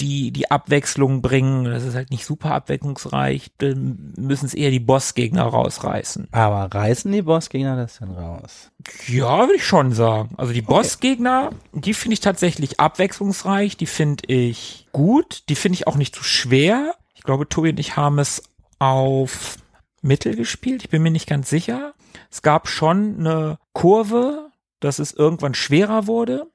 die die Abwechslung bringen. Das ist halt nicht super abwechslungsreich. Dann müssen es eher die Bossgegner rausreißen. Aber reißen die Bossgegner das denn raus? Ja, würde ich schon sagen. Also die Bossgegner, die finde ich tatsächlich abwechslungsreich, die finde ich gut, die finde ich auch nicht zu schwer. Ich glaube, Tobi und ich haben es auf Mittel gespielt, ich bin mir nicht ganz sicher. Es gab schon eine Kurve, dass es irgendwann schwerer wurde.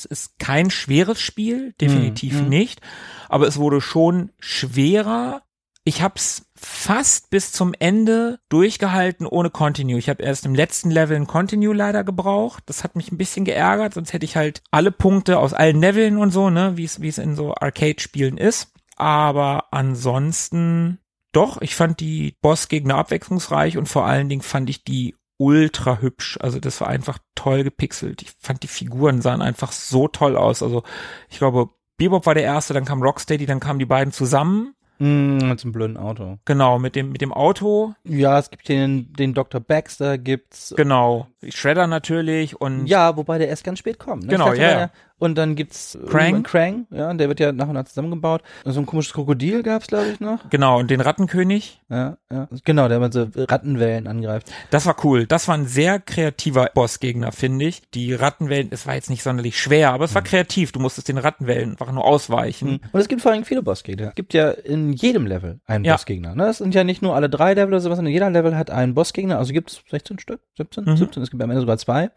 Es ist kein schweres Spiel, definitiv Hm, hm. nicht, aber es wurde schon schwerer. Ich hab's fast bis zum Ende durchgehalten ohne Continue. Ich habe erst im letzten Level ein Continue leider gebraucht. Das hat mich ein bisschen geärgert, sonst hätte ich halt alle Punkte aus allen Leveln und so, ne, wie es wie es in so Arcade-Spielen ist. Aber ansonsten doch, ich fand die Bossgegner abwechslungsreich und vor allen Dingen fand ich die ultra hübsch. Also das war einfach toll gepixelt. Ich fand die Figuren sahen einfach so toll aus. Also ich glaube, Bebop war der erste, dann kam Rocksteady, dann kamen die beiden zusammen. Mm, mit einem blöden Auto. Genau, mit dem, mit dem Auto. Ja, es gibt den, den Dr. Baxter, gibt's. Genau. Shredder natürlich und Ja, wobei der erst ganz spät kommt. Ne? Genau, ja, er- Und dann gibt's Krang. irgendwann Krang, ja, der wird ja nach und nach zusammengebaut. So ein komisches Krokodil gab's, glaube ich, noch. genau, und den Rattenkönig. Ja, ja. Genau, der mit so Rattenwellen angreift. Das war cool. Das war ein sehr kreativer Bossgegner, finde ich. Die Rattenwellen, es war jetzt nicht sonderlich schwer, aber es war kreativ. Du musstest den Rattenwellen einfach nur ausweichen. Mhm. Und es gibt vor allem viele Bossgegner. Es gibt ja in jedem Level einen Ja. Bossgegner. Ne? Es sind ja nicht nur alle drei Level oder sowas, sondern jeder Level hat einen Bossgegner. Also gibt es 16 Stück, 17, Mhm. 17, es gibt am Ende sogar zwei.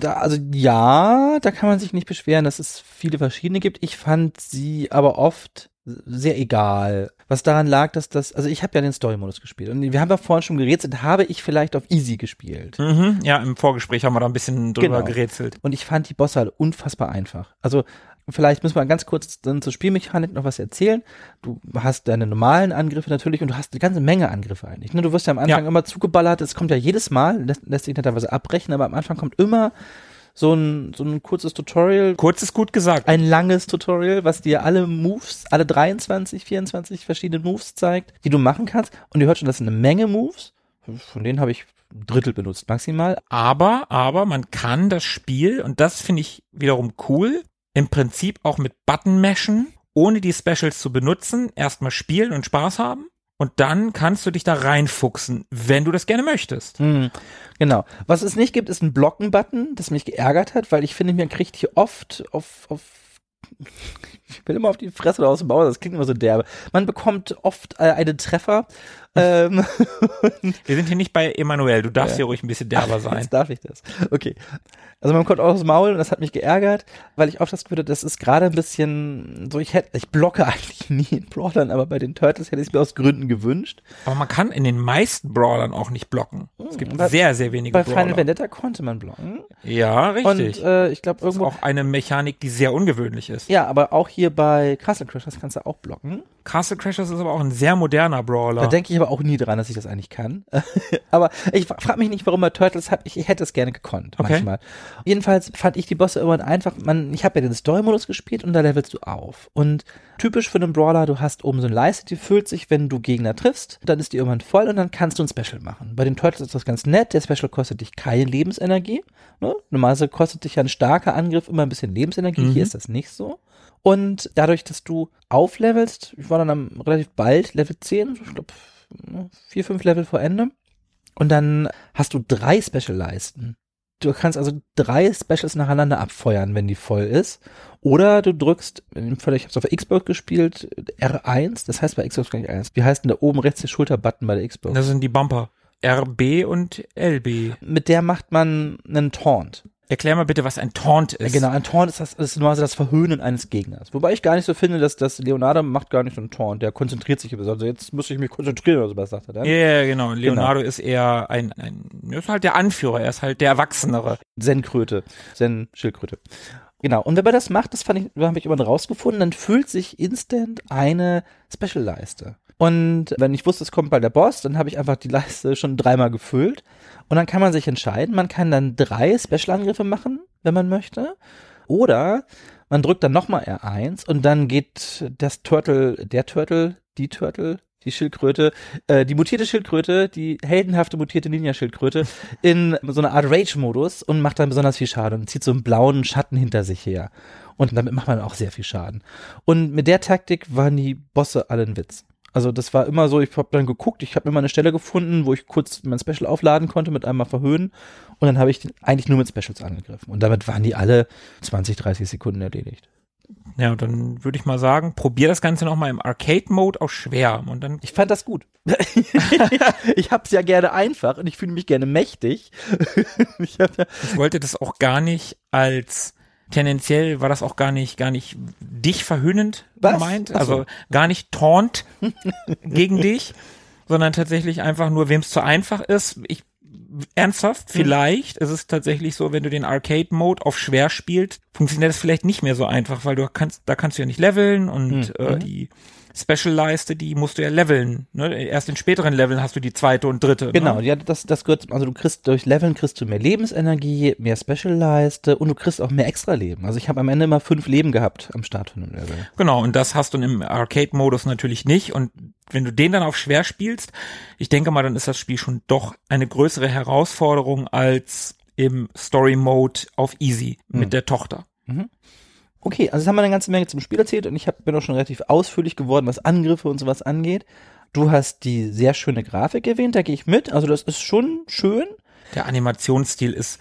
Da, also ja, da kann man sich nicht beschweren, dass es viele verschiedene gibt. Ich fand sie aber oft sehr egal. Was daran lag, dass das, also ich habe ja den Story-Modus gespielt und wir haben ja vorhin schon gerätselt, habe ich vielleicht auf Easy gespielt. Mhm. Ja, im Vorgespräch haben wir da ein bisschen drüber Genau. gerätselt. Und ich fand die Bosse halt unfassbar einfach. Also vielleicht müssen wir ganz kurz dann zur Spielmechanik noch was erzählen. Du hast deine normalen Angriffe natürlich und du hast eine ganze Menge Angriffe eigentlich. Ne? Du wirst ja am Anfang Ja. immer zugeballert. Es kommt ja jedes Mal, lässt, lässt sich netterweise abbrechen, aber am Anfang kommt immer so ein, so ein kurzes Tutorial, Kurz ist gut gesagt. ein langes Tutorial, was dir alle Moves, alle 23, 24 verschiedene Moves zeigt, die du machen kannst. Und ihr hört schon, das sind eine Menge Moves. Von denen habe ich ein Drittel benutzt, maximal. Aber, aber man kann das Spiel, und das finde ich wiederum cool, im Prinzip auch mit Button mashen, ohne die Specials zu benutzen, erstmal spielen und Spaß haben. Und dann kannst du dich da reinfuchsen, wenn du das gerne möchtest. Hm, genau. Was es nicht gibt, ist ein Blocken-Button, das mich geärgert hat, weil ich finde, mir kriegt hier oft auf, auf ich will immer auf die Fresse oder aus dem Bauch, das klingt immer so derbe. Man bekommt oft äh, einen Treffer. ähm, Wir sind hier nicht bei Emanuel, du darfst Ja. hier ruhig ein bisschen derber sein. Jetzt darf ich das. Okay. Also man kommt aus dem Maul und das hat mich geärgert, weil ich oft das Gefühl hatte, das ist gerade ein bisschen so, ich hätte, ich blocke eigentlich nie in Brawlern, aber bei den Turtles hätte ich es mir aus Gründen gewünscht. Aber man kann in den meisten Brawlern auch nicht blocken. Es gibt Bei- sehr, sehr wenige Bei Brawler. Final Vendetta konnte man blocken. ja, richtig. Und äh, ich glaube das ist irgendwo auch eine Mechanik, die sehr ungewöhnlich ist. Ja, aber auch hier bei Castle Crashers kannst du auch blocken. Castle Crashers ist aber auch ein sehr moderner Brawler. Da denke ich aber auch nie dran, dass ich das eigentlich kann. aber ich frage mich nicht, warum bei Turtles hab ich, ich hätte es gerne gekonnt Okay. manchmal. Jedenfalls fand ich die Bosse irgendwann einfach, man, ich habe ja den Story-Modus gespielt und da levelst du auf. Und typisch für einen Brawler, du hast oben so eine Leiste, die füllt sich, wenn du Gegner triffst, dann ist die irgendwann voll und dann kannst du ein Special machen. Bei den Turtles ist das ganz nett, der Special kostet dich keine Lebensenergie. Ne? Normalerweise kostet dich ja ein starker Angriff immer ein bisschen Lebensenergie, Mhm. hier ist das nicht so. Und dadurch, dass du auflevelst, ich war dann am, relativ bald Level 10, ich glaube vier, fünf Level vor Ende. Und dann hast du drei Special-Leisten. Du kannst also drei Specials nacheinander abfeuern, wenn die voll ist. Oder du drückst, in dem Fall, ich habe es auf der Xbox gespielt, R1, das heißt bei Xbox gar nicht 1. Wie heißt denn da oben rechts der Schulterbutton bei der Xbox? Das sind die Bumper. RB und LB. Mit der macht man einen Taunt. Erklär mal bitte, was ein Taunt ist. genau, ein Taunt ist das, ist normalerweise das Verhöhnen eines Gegners. Wobei ich gar nicht so finde, dass das Leonardo macht gar nicht so einen Taunt. Der konzentriert sich über, also jetzt muss ich mich konzentrieren oder sowas, sagt er dann. Ja, ja, genau. Leonardo ist eher ein, ein, ist halt der Anführer, er ist halt der Erwachsenere. Zen-Kröte, Zen-Schildkröte. Genau. Und wenn man das macht, das fand ich, habe ich immer rausgefunden, dann füllt sich instant eine Special-Leiste. Und wenn ich wusste, es kommt bald der Boss, dann habe ich einfach die Leiste schon dreimal gefüllt. Und dann kann man sich entscheiden. Man kann dann drei Special-Angriffe machen, wenn man möchte. Oder man drückt dann nochmal R1 und dann geht das Turtle, der Turtle, die Turtle, die Schildkröte, äh, die mutierte Schildkröte, die heldenhafte mutierte Ninja-Schildkröte in so eine Art Rage-Modus und macht dann besonders viel Schaden und zieht so einen blauen Schatten hinter sich her. Und damit macht man auch sehr viel Schaden. Und mit der Taktik waren die Bosse alle ein Witz. Also das war immer so, ich habe dann geguckt, ich habe mir mal eine Stelle gefunden, wo ich kurz mein Special aufladen konnte mit einmal verhöhen und dann habe ich den eigentlich nur mit Specials angegriffen und damit waren die alle 20, 30 Sekunden erledigt. Ja, und dann würde ich mal sagen, probier das Ganze nochmal im Arcade-Mode auf schwer. Und dann Ich fand das gut. ich hab's ja gerne einfach und ich fühle mich gerne mächtig. ich ja, Ich wollte das auch gar nicht als tendenziell war das auch gar nicht gar nicht dich verhöhnend Was? gemeint, Ach so. also gar nicht taunt gegen dich, sondern tatsächlich einfach nur wem es zu einfach ist. Ich ernsthaft, vielleicht ist es tatsächlich so, wenn du den Arcade Mode auf schwer spielst, funktioniert das vielleicht nicht mehr so einfach, weil du kannst da kannst du ja nicht leveln und Mhm. äh, die Special-Leiste, die musst du ja leveln. Ne? Erst in späteren Leveln hast du die zweite und dritte. genau, Ne? ja, das, das gehört, also du kriegst durch Leveln kriegst du mehr Lebensenergie, mehr Special-Leiste und du kriegst auch mehr Extra-Leben. Also ich habe am Ende immer fünf Leben gehabt am Start von einem Level. Genau, und das hast du im Arcade-Modus natürlich nicht. Und wenn du den dann auf schwer spielst, ich denke mal, dann ist das Spiel schon doch eine größere Herausforderung als im Story-Mode auf Easy mit der Tochter. Okay, also jetzt haben wir eine ganze Menge zum Spiel erzählt und ich hab, bin auch schon relativ ausführlich geworden, was Angriffe und sowas angeht. Du hast die sehr schöne Grafik erwähnt, da gehe ich mit. Also das ist schon schön. Der Animationsstil ist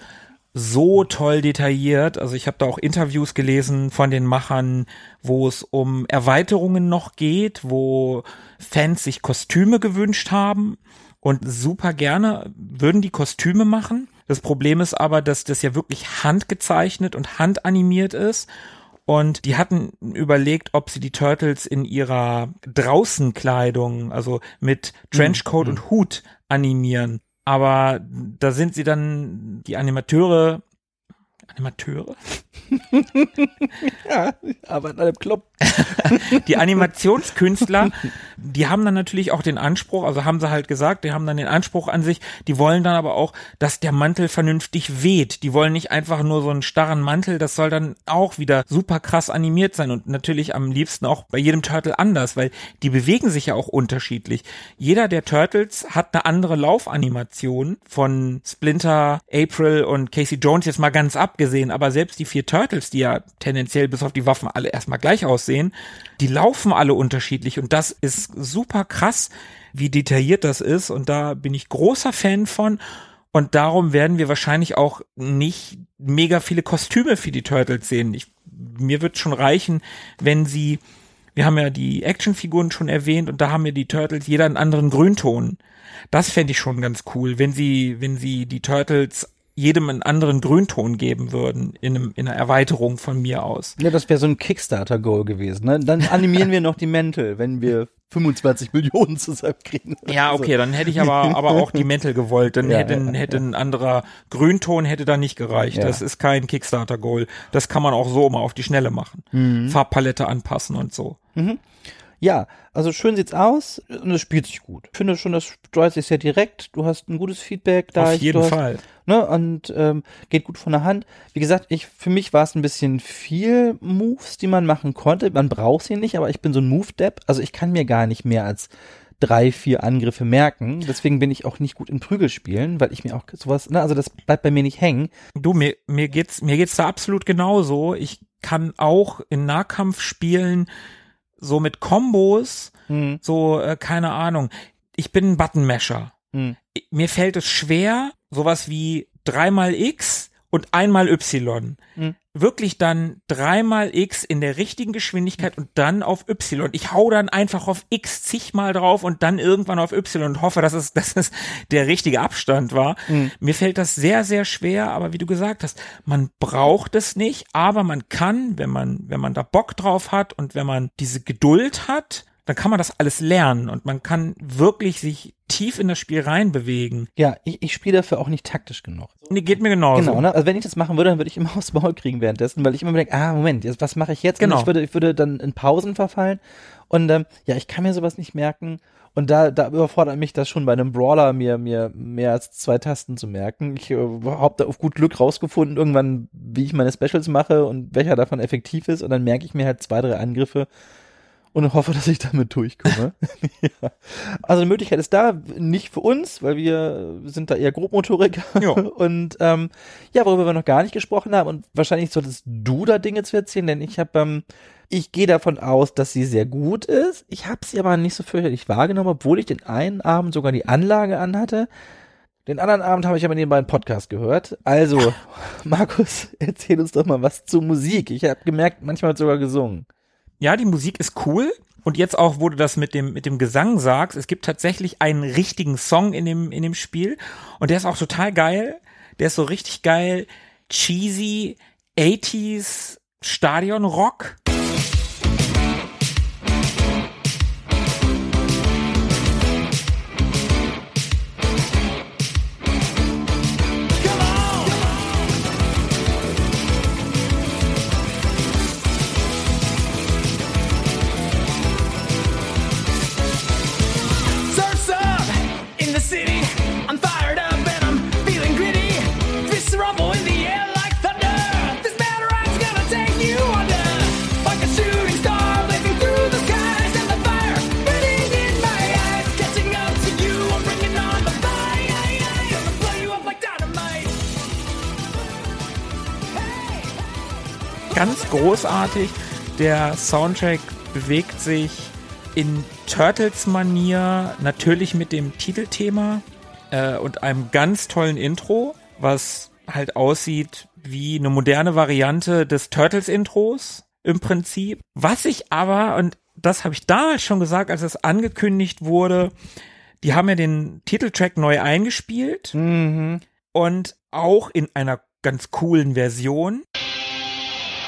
so toll detailliert. Also ich habe da auch Interviews gelesen von den Machern, wo es um Erweiterungen noch geht, wo Fans sich Kostüme gewünscht haben und super gerne würden die Kostüme machen. Das Problem ist aber, dass das ja wirklich handgezeichnet und handanimiert ist. Und die hatten überlegt, ob sie die Turtles in ihrer Draußenkleidung, also mit Trenchcoat und Hut animieren. Aber da sind sie dann, die Animateure, Animateure? Ja, aber in einem Club. Die Animationskünstler, die haben dann natürlich auch den Anspruch, also haben sie halt gesagt, die haben dann den Anspruch an sich, die wollen dann aber auch, dass der Mantel vernünftig weht. Die wollen nicht einfach nur so einen starren Mantel, das soll dann auch wieder super krass animiert sein und natürlich am liebsten auch bei jedem Turtle anders, weil die bewegen sich ja auch unterschiedlich. Jeder der Turtles hat eine andere Laufanimation von Splinter, April und Casey Jones jetzt mal ganz abgesehen, aber selbst die vier Turtles, die ja tendenziell bis auf die Waffen alle erstmal gleich aussehen, die laufen alle unterschiedlich und das ist super krass, wie detailliert das ist und da bin ich großer Fan von und darum werden wir wahrscheinlich auch nicht mega viele Kostüme für die Turtles sehen. Ich, mir wird schon reichen, wenn sie wir haben ja die Actionfiguren schon erwähnt und da haben wir die Turtles jeder einen anderen Grünton. Das fände ich schon ganz cool, wenn sie, wenn sie die Turtles jedem einen anderen Grünton geben würden in, einem, in einer Erweiterung von mir aus. Ja, das wäre so ein Kickstarter-Goal gewesen. Ne? Dann animieren wir noch die Mäntel, wenn wir 25 Millionen zusammenkriegen. Ja, okay, dann hätte ich aber, aber auch die Mäntel gewollt. Dann Ja, hätte, ja, hätte ein anderer Grünton hätte da nicht gereicht. Ja. Das ist kein Kickstarter-Goal. Das kann man auch so mal auf die Schnelle machen. Mhm. Farbpalette anpassen und so. Ja, also schön sieht's aus und es spielt sich gut. Ich finde schon, das steuert sich sehr direkt. Du hast ein gutes Feedback da. auf Ich- jeden du hast, Fall. Ne, und ähm, geht gut von der Hand. Wie gesagt, ich für mich war es ein bisschen viel Moves, die man machen konnte. Man braucht sie nicht, aber ich bin so ein Move-Depp. Also ich kann mir gar nicht mehr als drei, vier Angriffe merken. Deswegen bin ich auch nicht gut in Prügelspielen, weil ich mir auch sowas, ne, also das bleibt bei mir nicht hängen. Du, mir, mir geht's, mir geht's da absolut genauso. Ich kann auch in Nahkampfspielen so mit Kombos, Hm, so, äh, keine Ahnung. Ich bin ein Buttonmasher. hm, Mir fällt es schwer, sowas wie dreimal X und einmal Y. Hm. Wirklich dann dreimal X in der richtigen Geschwindigkeit und dann auf Y. Ich hau dann einfach auf X zigmal drauf und dann irgendwann auf Y und hoffe, dass es, dass es der richtige Abstand war. Hm. Mir fällt das sehr, sehr schwer, aber wie du gesagt hast, man braucht es nicht, aber man kann, wenn man, wenn man da Bock drauf hat und wenn man diese Geduld hat, dann kann man das alles lernen und man kann wirklich sich tief in das Spiel reinbewegen. Ja, ich, ich spiele dafür auch nicht taktisch genug. Nee, geht mir genauso. Genau, ne? Also wenn ich das machen würde, dann würde ich immer aufs Maul kriegen währenddessen, weil ich immer denke, ah, Moment, jetzt, was mache ich jetzt? Genau. Und ich würde, ich würde dann in Pausen verfallen. Und ähm, ja, ich kann mir sowas nicht merken. Und da, da überfordert mich das schon bei einem Brawler, mir, mir mehr als zwei Tasten zu merken. Ich äh, habe da auf gut Glück rausgefunden, irgendwann, wie ich meine Specials mache und welcher davon effektiv ist. Und dann merke ich mir halt zwei, drei Angriffe und hoffe, dass ich damit durchkomme. ja. Also die Möglichkeit ist da, nicht für uns, weil wir sind da eher Grobmotoriker. Ja. Und ähm, ja, worüber wir noch gar nicht gesprochen haben und wahrscheinlich solltest du da Dinge zu erzählen, denn ich habe, ähm, ich gehe davon aus, dass sie sehr gut ist. Ich habe sie aber nicht so fürchterlich wahrgenommen, obwohl ich den einen Abend sogar die Anlage anhatte. Den anderen Abend habe ich aber nebenbei einen Podcast gehört. Also, Markus, erzähl uns doch mal was zur Musik. Ich habe gemerkt, manchmal hat sogar gesungen. Ja, die Musik ist cool. Und jetzt auch, wo du das mit dem, mit dem Gesang sagst, es gibt tatsächlich einen richtigen Song in dem, in dem Spiel. Und der ist auch total geil. Der ist so richtig geil, cheesy, 80s Stadion Rock. Ganz großartig. Der Soundtrack bewegt sich in Turtles-Manier, natürlich mit dem Titelthema äh, und einem ganz tollen Intro, was halt aussieht wie eine moderne Variante des Turtles-Intros im Prinzip. Was ich aber, und das habe ich damals schon gesagt, als es angekündigt wurde, die haben ja den Titeltrack neu eingespielt und auch in einer ganz coolen Version.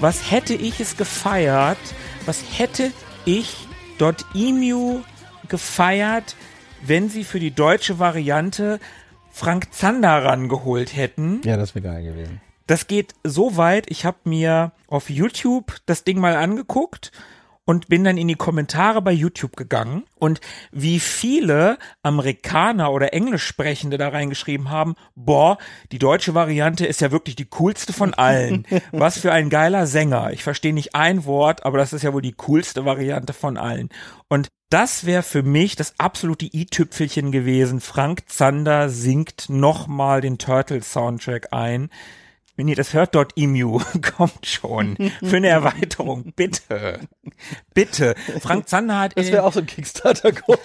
was hätte ich es gefeiert? Was hätte ich dort Emu gefeiert, wenn sie für die deutsche Variante Frank Zander rangeholt hätten? Ja, das wäre geil gewesen. Das geht so weit, ich habe mir auf YouTube das Ding mal angeguckt und bin dann in die Kommentare bei YouTube gegangen und wie viele Amerikaner oder Englischsprechende da reingeschrieben haben, boah, die deutsche Variante ist ja wirklich die coolste von allen. Was für ein geiler Sänger. Ich verstehe nicht ein Wort, aber das ist ja wohl die coolste Variante von allen. Und das wäre für mich das absolute i-Tüpfelchen gewesen. Frank Zander singt nochmal den Turtle Soundtrack ein Wenn ihr das hört, dort Emu kommt schon für eine Erweiterung. Bitte. Bitte. Frank Zander hat Das wäre auch so ein Kickstarter-Code.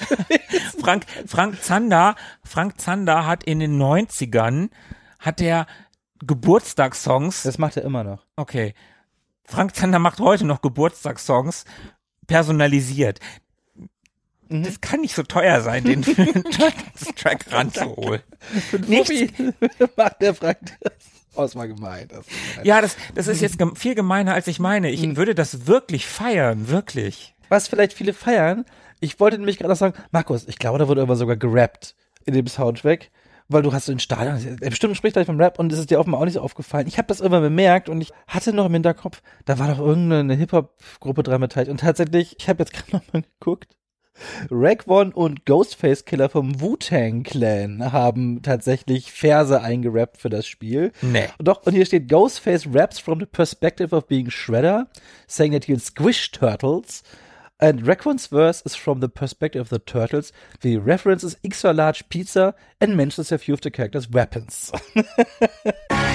Frank, Frank Zander, Frank Zander hat in den 90ern, hat der Geburtstagssongs, Das macht er immer noch. okay, Frank Zander macht heute noch Geburtstagssongs personalisiert. Mhm. Das kann nicht so teuer sein, den für einen Track, ranzuholen. Nichts, macht der Frank das. Oh, das war gemein. Das war gemein. ja, das, das ist jetzt viel gemeiner, als ich meine. Ich Mhm. würde das wirklich feiern, wirklich. Was vielleicht viele feiern, ich wollte nämlich gerade noch sagen, Markus, ich glaube, da wurde aber sogar gerappt in dem Soundtrack. Weil du hast so ein Stadion, er bestimmt spricht gleich vom Rap und es ist dir offenbar auch nicht so aufgefallen. Ich habe das immer bemerkt und ich hatte noch im Hinterkopf, da war doch irgendeine Hip-Hop-Gruppe dran beteiligt. Und tatsächlich, ich habe jetzt gerade noch mal geguckt, Rag One und Ghostface Killer vom Wu-Tang Clan haben tatsächlich Verse eingerappt für das Spiel. Nee. Doch, und hier steht Ghostface raps from the perspective of being Shredder, saying that he'll squish turtles. And Racon's verse is from the perspective of the turtles. The references extra large pizza and mentions a few of the characters' weapons.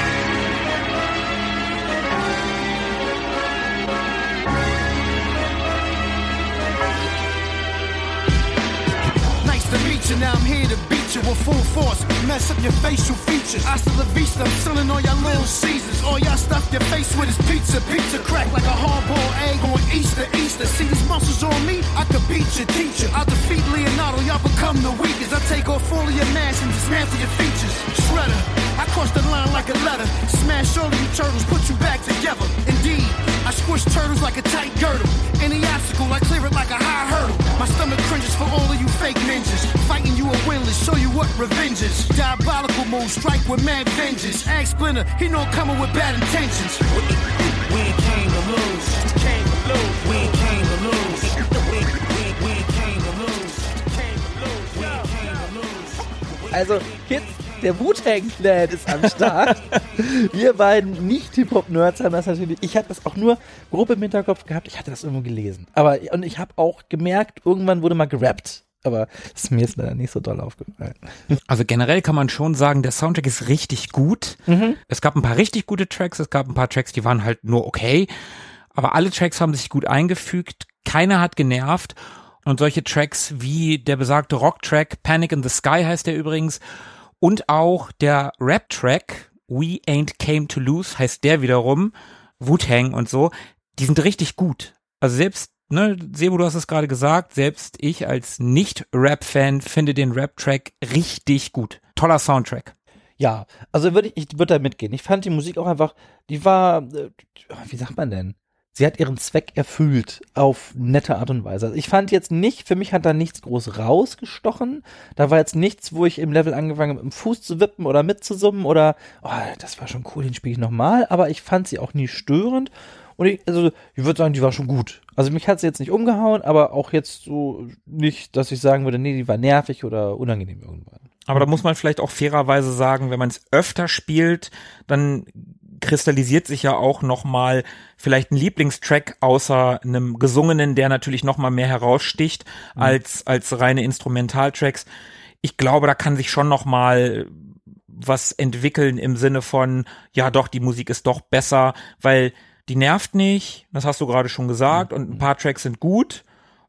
You, now I'm here to beat you with full force. Mess up your facial features. Hasta la vista, I'm selling all y'all little Caesars. All y'all stuff your face with is pizza. Pizza crack like a hard-boiled egg on Easter, Easter. See these muscles on me? I could beat your teacher. I'll defeat Leonardo, y'all become the weakest. I take off all of your mass and dismantle your features. Shredder, I cross the line like a letter. Smash all of you turtles, put you back together. Indeed, I squish turtles like a tight girdle. Any obstacle, I clear it like a high hurdle. My stomach cringes for all of you fake ninjas. Fighting you are winless, show you what revenge is. Diabolical move, strike with mad vengeance. Ask Splinter, he know coming with bad intentions. We came to lose. Came to lose. We came to lose. We, we, came to lose. Came to lose. We came to lose. Also, Kids, der Wu-Tang Clan ist am Start. Wir beiden Nicht-Hip-Hop-Nerds haben das natürlich. Ich habe das auch nur grob im Hinterkopf gehabt. Ich hatte das irgendwo gelesen. Aber, und ich habe auch gemerkt, irgendwann wurde mal gerappt. Aber das ist mir jetzt leider nicht so doll aufgefallen. Also generell kann man schon sagen, der Soundtrack ist richtig gut. Es gab ein paar richtig gute Tracks, es gab ein paar Tracks, die waren halt nur okay. Aber alle Tracks haben sich gut eingefügt. Keiner hat genervt. Und solche Tracks wie der besagte Rock-Track, Panic in the Sky heißt der übrigens, und auch der Rap-Track, We Ain't Came to Lose heißt der wiederum, Wu-Tang und so, die sind richtig gut. Also selbst, ne, Sebo, du hast es gerade gesagt, selbst ich als Nicht-Rap-Fan finde den Rap-Track richtig gut. Toller Soundtrack. Ja, also würde ich, ich würde da mitgehen. Ich fand die Musik auch einfach, die war, äh, wie sagt man denn? Sie hat ihren Zweck erfüllt auf nette Art und Weise. Also ich fand jetzt nicht, für mich hat da nichts groß rausgestochen. Da war jetzt nichts, wo ich im Level angefangen habe, mit dem Fuß zu wippen oder mitzusummen oder, oh, das war schon cool, den spiele ich nochmal. Aber ich fand sie auch nie störend. Und ich, also, ich würde sagen, die war schon gut. Also mich hat sie jetzt nicht umgehauen, aber auch jetzt so nicht, dass ich sagen würde, nee, die war nervig oder unangenehm irgendwann. Aber da muss man vielleicht auch fairerweise sagen, wenn man es öfter spielt, dann kristallisiert sich ja auch noch mal vielleicht ein Lieblingstrack außer einem gesungenen, der natürlich noch mal mehr heraussticht als als reine Instrumentaltracks. Ich glaube, da kann sich schon noch mal was entwickeln im Sinne von ja, doch die Musik ist doch besser, weil die nervt nicht, das hast du gerade schon gesagt und ein paar Tracks sind gut.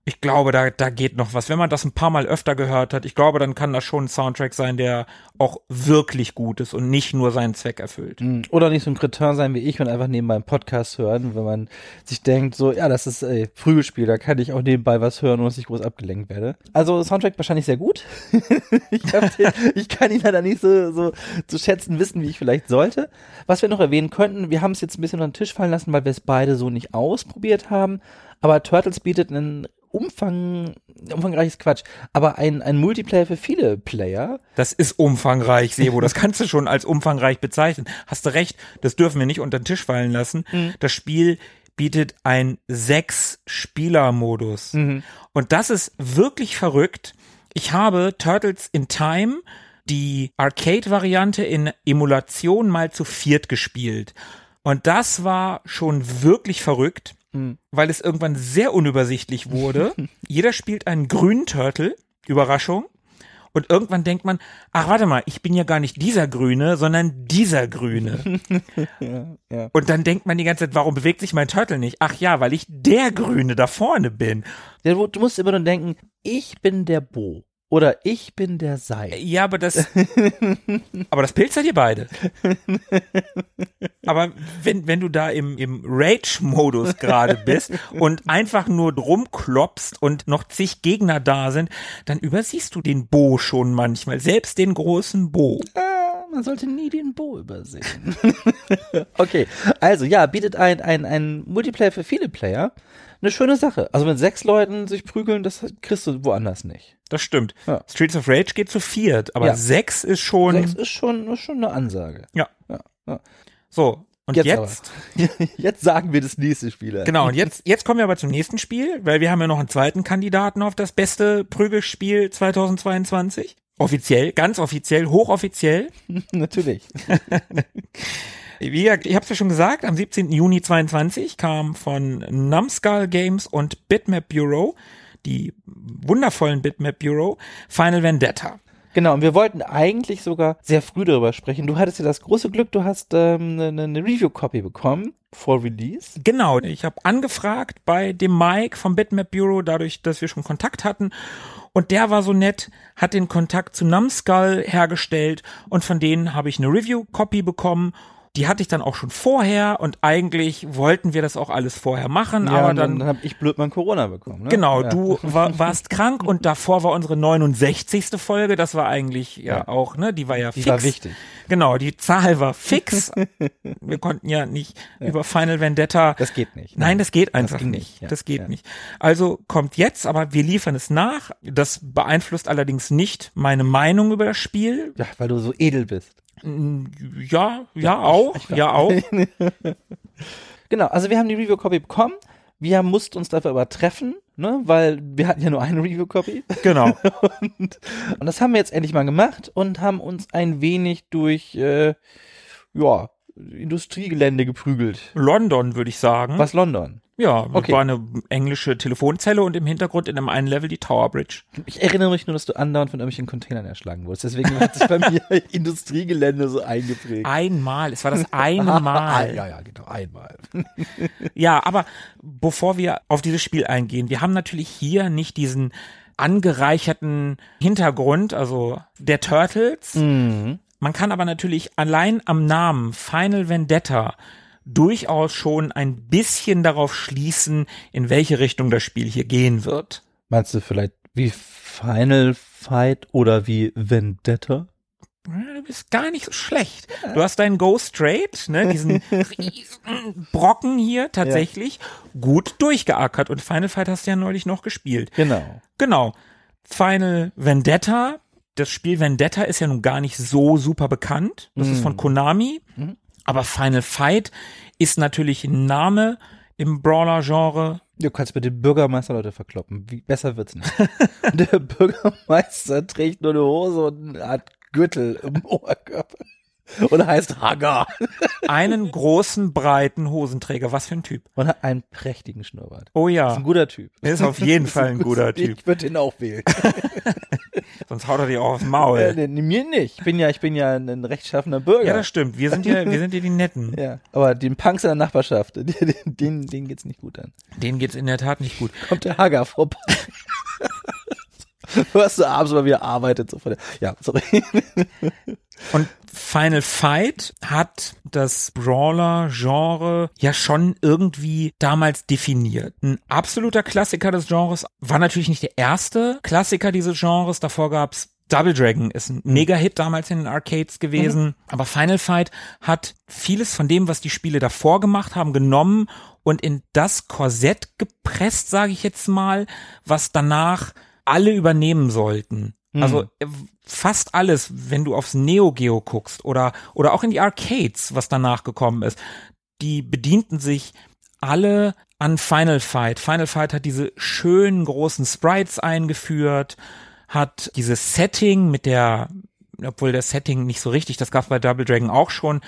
Ich glaube, da, da geht noch was. Wenn man das ein paar Mal öfter gehört hat, ich glaube, dann kann das schon ein Soundtrack sein, der auch wirklich gut ist und nicht nur seinen Zweck erfüllt. Oder nicht so ein Kretin sein wie ich und einfach nebenbei einen Podcast hören, wenn man sich denkt, so, ja, das ist ey, Frühspiel, da kann ich auch nebenbei was hören, ohne dass ich groß abgelenkt werde. Also Soundtrack wahrscheinlich sehr gut. ich, den, ich kann ihn leider nicht so, so zu schätzen wissen, wie ich vielleicht sollte. Was wir noch erwähnen könnten, wir haben es jetzt ein bisschen unter den Tisch fallen lassen, weil wir es beide so nicht ausprobiert haben. Aber Turtles bietet einen Umfang, umfangreiches Quatsch, aber ein, ein Multiplayer für viele Player. Das ist umfangreich, Sebo. Das kannst du schon als umfangreich bezeichnen. Hast du recht, das dürfen wir nicht unter den Tisch fallen lassen. Das Spiel bietet ein Sechs-Spieler-Modus. Und das ist wirklich verrückt. Ich habe Turtles in Time, die Arcade-Variante in Emulation mal zu viert gespielt. Und das war schon wirklich verrückt, weil es irgendwann sehr unübersichtlich wurde. Jeder spielt einen grünen Turtle, Überraschung. Und irgendwann denkt man, ach warte mal, ich bin ja gar nicht dieser Grüne, sondern dieser Grüne. ja. Und dann denkt man die ganze Zeit, warum bewegt sich mein Turtle nicht? Ach ja, weil ich der Grüne da vorne bin. Ja, Du du musst immer nur denken, ich bin der Bo. Oder ich bin der Sei. Ja, aber das, aber das Pilz seid ihr beide. Aber wenn, wenn du da im, im Rage-Modus gerade bist und einfach nur rumklopst und noch zig Gegner da sind, dann übersiehst du den Bo schon manchmal, selbst den großen Bo. Ah, Man sollte nie den Bo übersehen. okay, also ja, bietet ein, ein, ein Multiplayer für viele Player. Eine schöne Sache. Also mit sechs Leuten sich prügeln, das kriegst du woanders nicht. Das stimmt. Ja. Streets of Rage geht zu viert, aber Ja. sechs ist schon, Sechs ist schon, ist schon eine Ansage. ja. Ja, ja. So. Und Jetzt jetzt, Jetzt sagen wir das nächste Spiel. Genau, und jetzt, jetzt kommen wir aber zum nächsten Spiel, weil wir haben ja noch einen zweiten Kandidaten auf das beste Prügelspiel 2022. Offiziell, ganz offiziell, hochoffiziell. Natürlich. Wie gesagt, ich habe es ja schon gesagt, am 17. Juni 22 kam von Numskull Games und Bitmap Bureau, die wundervollen Bitmap Bureau, Final Vendetta. Genau, und wir wollten eigentlich sogar sehr früh darüber sprechen. Du hattest ja das große Glück, du hast ähm, eine, eine Review-Copy bekommen vor Release. Genau, ich habe angefragt bei dem Mike vom Bitmap Bureau, dadurch, dass wir schon Kontakt hatten. Und der war so nett, hat den Kontakt zu Numskull hergestellt und von denen habe ich eine Review-Copy bekommen. Die hatte ich dann auch schon vorher und eigentlich wollten wir das auch alles vorher machen, aber und dann, dann habe ich blöd mein Corona bekommen. Ne? genau, ja. du war, warst krank und davor war unsere 69. Folge, das war eigentlich ja, Ja. auch, ne, die war ja Die fix. war wichtig. Genau, die Zahl war fix. wir konnten ja nicht über Final Vendetta Das geht nicht. Nein, das geht einfach ging nicht. nicht, ja, das geht ja. nicht. Also kommt jetzt, aber wir liefern es nach. Das beeinflusst allerdings nicht meine Meinung über das Spiel. Ja, weil du so edel bist. Ja, ja, auch, ja auch. Genau, also wir haben die Review-Copy bekommen. Wir mussten uns dafür aber treffen, ne, weil wir hatten ja nur eine Review-Copy. Genau. Und, und das haben wir jetzt endlich mal gemacht und haben uns ein wenig durch, äh, ja, Industriegelände geprügelt. London, würde ich sagen. Was London? Ja, Okay. war eine englische Telefonzelle und im Hintergrund in einem einen Level die Tower Bridge. Ich erinnere mich nur, dass du andauernd von irgendwelchen Containern erschlagen wurdest. Deswegen hat sich bei mir Industriegelände so eingeprägt. Einmal, es war das eine Mal. ja, ja, genau, einmal. Ja, aber bevor wir auf dieses Spiel eingehen, wir haben natürlich hier nicht diesen angereicherten Hintergrund, also der Turtles. Man kann aber natürlich allein am Namen Final Vendetta durchaus schon ein bisschen darauf schließen, in welche Richtung das Spiel hier gehen wird. Meinst du vielleicht wie Final Fight oder wie Vendetta? Ja, Du bist gar nicht so schlecht. Du hast deinen Go Straight, ne, diesen riesen Brocken hier tatsächlich gut durchgeackert und Final Fight hast du ja neulich noch gespielt. Genau. Genau. Final Vendetta. Das Spiel Vendetta ist ja nun gar nicht so super bekannt. Das ist von Konami. Aber Final Fight ist natürlich ein Name im Brawler-Genre. Du kannst mit dem Bürgermeister Leute verkloppen. Wie, besser wird's nicht. Der Bürgermeister trägt nur eine Hose und Art Gürtel im Oberkörper. Und heißt Hagar. Einen großen, breiten Hosenträger. Was für ein Typ. Und hat einen prächtigen Schnurrbart. Oh Ist ja. ein guter Typ. Ist auf jeden Fall ein guter Typ. Ich würde ihn auch wählen. Sonst haut er dir auch aufs Äh, Maul. nee, mir nicht. Ich bin ja, ich bin ja ein rechtschaffener Bürger. Ja, das stimmt. Wir sind ja, wir sind ja die Netten. Ja, aber den Punks in der Nachbarschaft, den, den, denen geht's nicht gut an. Denen geht's in der Tat nicht gut. Kommt der Hager vorbei. Hörst du abends mal wieder arbeitet so vor der. Ja, sorry. Und Final Fight hat das Brawler-Genre ja schon irgendwie damals definiert. Ein absoluter Klassiker des Genres war natürlich nicht der erste Klassiker dieses Genres. Davor gab's Double Dragon ist ein Mega-Hit damals in den Arcades gewesen. Aber Final Fight hat vieles von dem, was die Spiele davor gemacht haben, genommen und in das Korsett gepresst, sage ich jetzt mal, was danach alle übernehmen sollten. Also äh, fast alles, wenn du aufs Neo Geo guckst oder oder auch in die Arcades, was danach gekommen ist, die bedienten sich alle an Final Fight. Final Fight hat diese schönen großen Sprites eingeführt, hat dieses Setting mit der obwohl das Setting nicht so richtig, das gab bei Double Dragon auch schon,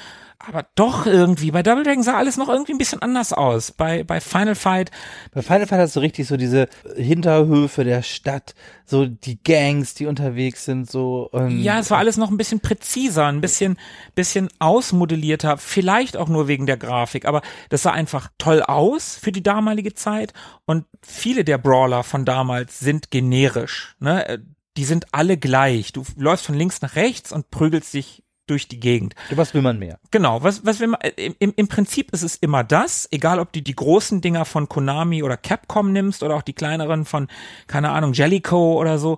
aber doch irgendwie. Bei Double Dragon sah alles noch irgendwie ein bisschen anders aus. Bei, bei Final Fight, Bei Final Fight hast du richtig so diese Hinterhöfe der Stadt, so die Gangs, die unterwegs sind, so. Und ja, es war alles noch ein bisschen präziser, ein bisschen, bisschen ausmodellierter, vielleicht auch nur wegen der Grafik, aber das sah einfach toll aus für die damalige Zeit und viele der Brawler von damals sind generisch, ne? Äh, Die sind alle gleich. Du läufst von links nach rechts und prügelst dich durch die Gegend. was will man mehr? Genau, was, was will man, im, im- Prinzip ist es immer das, egal ob du die großen Dinger von Konami oder Capcom nimmst oder auch die kleineren von, keine Ahnung, Jellicoe oder so,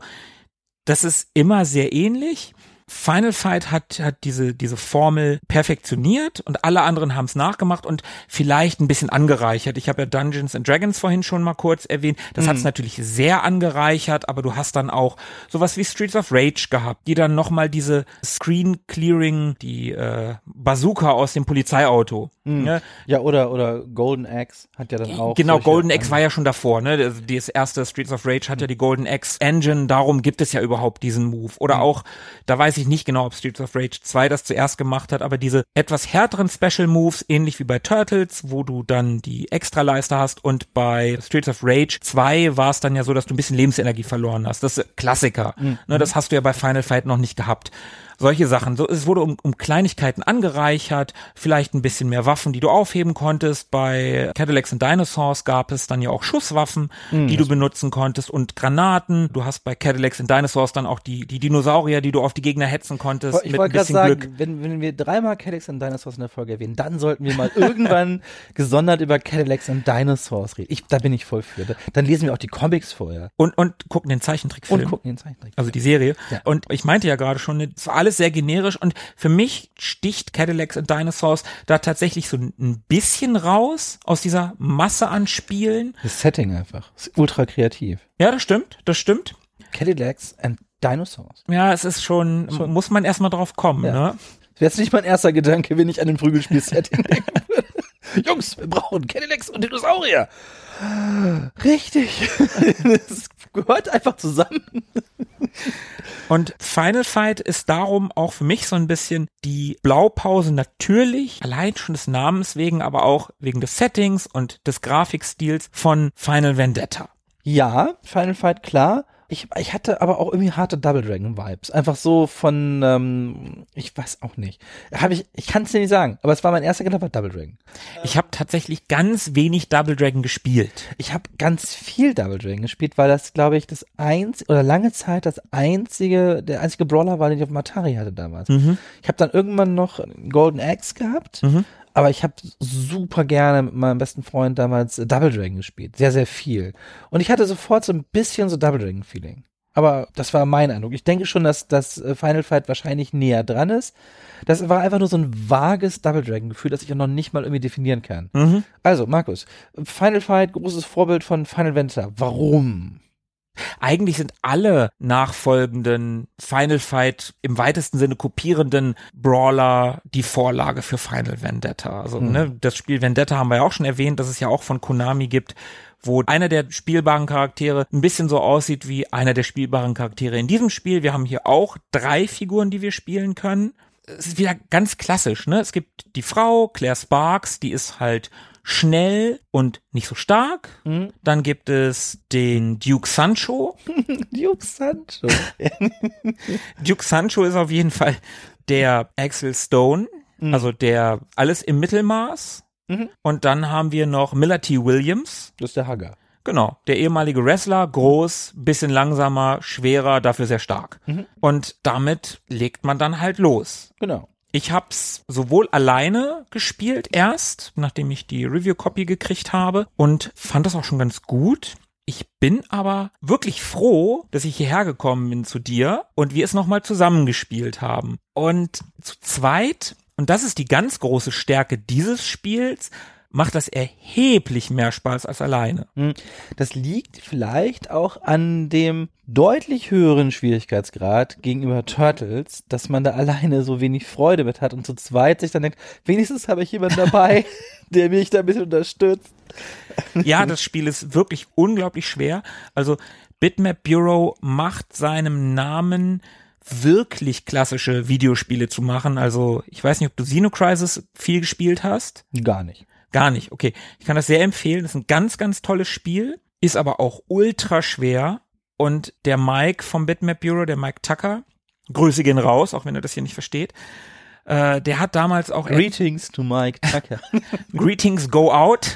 das ist immer sehr ähnlich. Final Fight hat, hat diese, diese Formel perfektioniert und alle anderen haben es nachgemacht und vielleicht ein bisschen angereichert. Ich habe ja Dungeons and Dragons vorhin schon mal kurz erwähnt. Das hat es natürlich sehr angereichert, aber du hast dann auch sowas wie Streets of Rage gehabt, die dann nochmal diese Screen Clearing, die äh, Bazooka aus dem Polizeiauto. Ne? Ja, oder, oder Golden Axe hat ja dann auch. Genau, Golden Axe war ja schon davor, ne? Das, das erste Streets of Rage hat ja die Golden Axe Engine, darum gibt es ja überhaupt diesen Move. Oder auch, da weiß ich nicht genau, ob Streets of Rage 2 das zuerst gemacht hat, aber diese etwas härteren Special Moves, ähnlich wie bei Turtles, wo du dann die Extraleiste hast und bei Streets of Rage 2 war es dann ja so, dass du ein bisschen Lebensenergie verloren hast. Das ist Klassiker. Ne, das hast du ja bei Final Fight noch nicht gehabt. Solche Sachen. So, es wurde um, um Kleinigkeiten angereichert, vielleicht ein bisschen mehr Waffen, die du aufheben konntest. Bei Cadillacs and Dinosaurs gab es dann ja auch Schusswaffen, die du benutzen konntest und Granaten. Du hast bei Cadillacs and Dinosaurs dann auch die, die Dinosaurier, die du auf die Gegner hetzen konntest. Ich mit ein wollte gerade bisschen sagen, Glück. wenn, wenn wir dreimal Cadillacs and Dinosaurs in der Folge erwähnen, dann sollten wir mal irgendwann gesondert über Cadillacs and Dinosaurs reden. Ich, da bin ich voll für. Dann lesen wir auch die Comics vorher Und, und gucken den Zeichentrickfilm. und gucken den Zeichentrick. Also die Serie. Ja. Und ich meinte ja gerade schon, es war alles sehr generisch und für mich sticht Cadillacs and Dinosaurs da tatsächlich so ein bisschen raus aus dieser Masse an Spielen. Das Setting einfach. Ist ultra kreativ. Ja, das stimmt, das stimmt. Cadillacs and Dinosaurs. Ja, es ist schon, Schon. muss man erstmal drauf kommen, Ja. ne? Das wäre jetzt nicht mein erster Gedanke, wenn ich an ein Prügelspiel-Setting denken würde. Jungs, wir brauchen Cadillacs und Dinosaurier. Richtig. Das gehört einfach zusammen. Und Final Fight ist darum auch für mich so ein bisschen die Blaupause natürlich, allein schon des Namens wegen, aber auch wegen des Settings und des Grafikstils von Final Vendetta. Ja, Final Fight, klar. Ich, ich hatte aber auch irgendwie harte Double Dragon Vibes. Einfach so von, ähm, ich weiß auch nicht. Habe ich, ich kann es dir nicht sagen, aber es war mein erster Gedanke, war Double Dragon. Ich habe tatsächlich ganz wenig Double Dragon gespielt. Ich habe ganz viel Double Dragon gespielt, weil das, glaube ich, das einzige, oder lange Zeit das einzige, der einzige Brawler war, den ich auf dem Atari hatte damals. Ich habe dann irgendwann noch Golden Axe gehabt, aber ich habe super gerne mit meinem besten Freund damals Double Dragon gespielt. Sehr, sehr viel. Und ich hatte sofort so ein bisschen so Double Dragon Feeling. Aber das war mein Eindruck. Ich denke schon, dass das äh, Final Fight wahrscheinlich näher dran ist. Das war einfach nur so ein vages Double Dragon Gefühl, das ich auch noch nicht mal irgendwie definieren kann. Also, Markus, Final Fight, großes Vorbild von Final Venture. Warum? Eigentlich sind alle nachfolgenden Final Fight im weitesten Sinne kopierenden Brawler die Vorlage für Final Vendetta. Also ne, das Spiel Vendetta haben wir ja auch schon erwähnt, dass es ja auch von Konami gibt, wo einer der spielbaren Charaktere ein bisschen so aussieht wie einer der spielbaren Charaktere in diesem Spiel. Wir haben hier auch drei Figuren, die wir spielen können. Es ist wieder ganz klassisch, ne? Es gibt die Frau, Claire Sparks, die ist halt schnell und nicht so stark. Dann gibt es den Duke Sancho. Duke Sancho. Duke Sancho ist auf jeden Fall der Axel Stone, also der alles im Mittelmaß. Und dann haben wir noch Miller T. Williams. Das ist der Hagger. Genau, der ehemalige Wrestler, groß, bisschen langsamer, schwerer, dafür sehr stark. Und damit legt man dann halt los. Genau. Ich hab's sowohl alleine gespielt erst, nachdem ich die Review-Copy gekriegt habe und fand das auch schon ganz gut. Ich bin aber wirklich froh, dass ich hierher gekommen bin zu dir und wir es nochmal zusammengespielt haben. Und zu zweit, und das ist die ganz große Stärke dieses Spiels, macht das erheblich mehr Spaß als alleine. Hm. Das liegt vielleicht auch an dem deutlich höheren Schwierigkeitsgrad gegenüber Turtles, dass man da alleine so wenig Freude mit hat und zu zweit sich dann denkt, wenigstens habe ich jemanden dabei, der mich da ein bisschen unterstützt. Ja, das Spiel ist wirklich unglaublich schwer. Also Bitmap Bureau macht seinem Namen wirklich klassische Videospiele zu machen. Also ich weiß nicht, ob du Xenocrisis viel gespielt hast. Gar nicht. Gar nicht. Okay, ich kann das sehr empfehlen. Das ist ein ganz, ganz tolles Spiel, ist aber auch ultra schwer. Und der Mike vom Bitmap Bureau, der Mike Tucker, Grüße gehen raus, auch wenn er das hier nicht versteht. Äh, der hat damals auch Greetings to Mike Tucker. Greetings go out.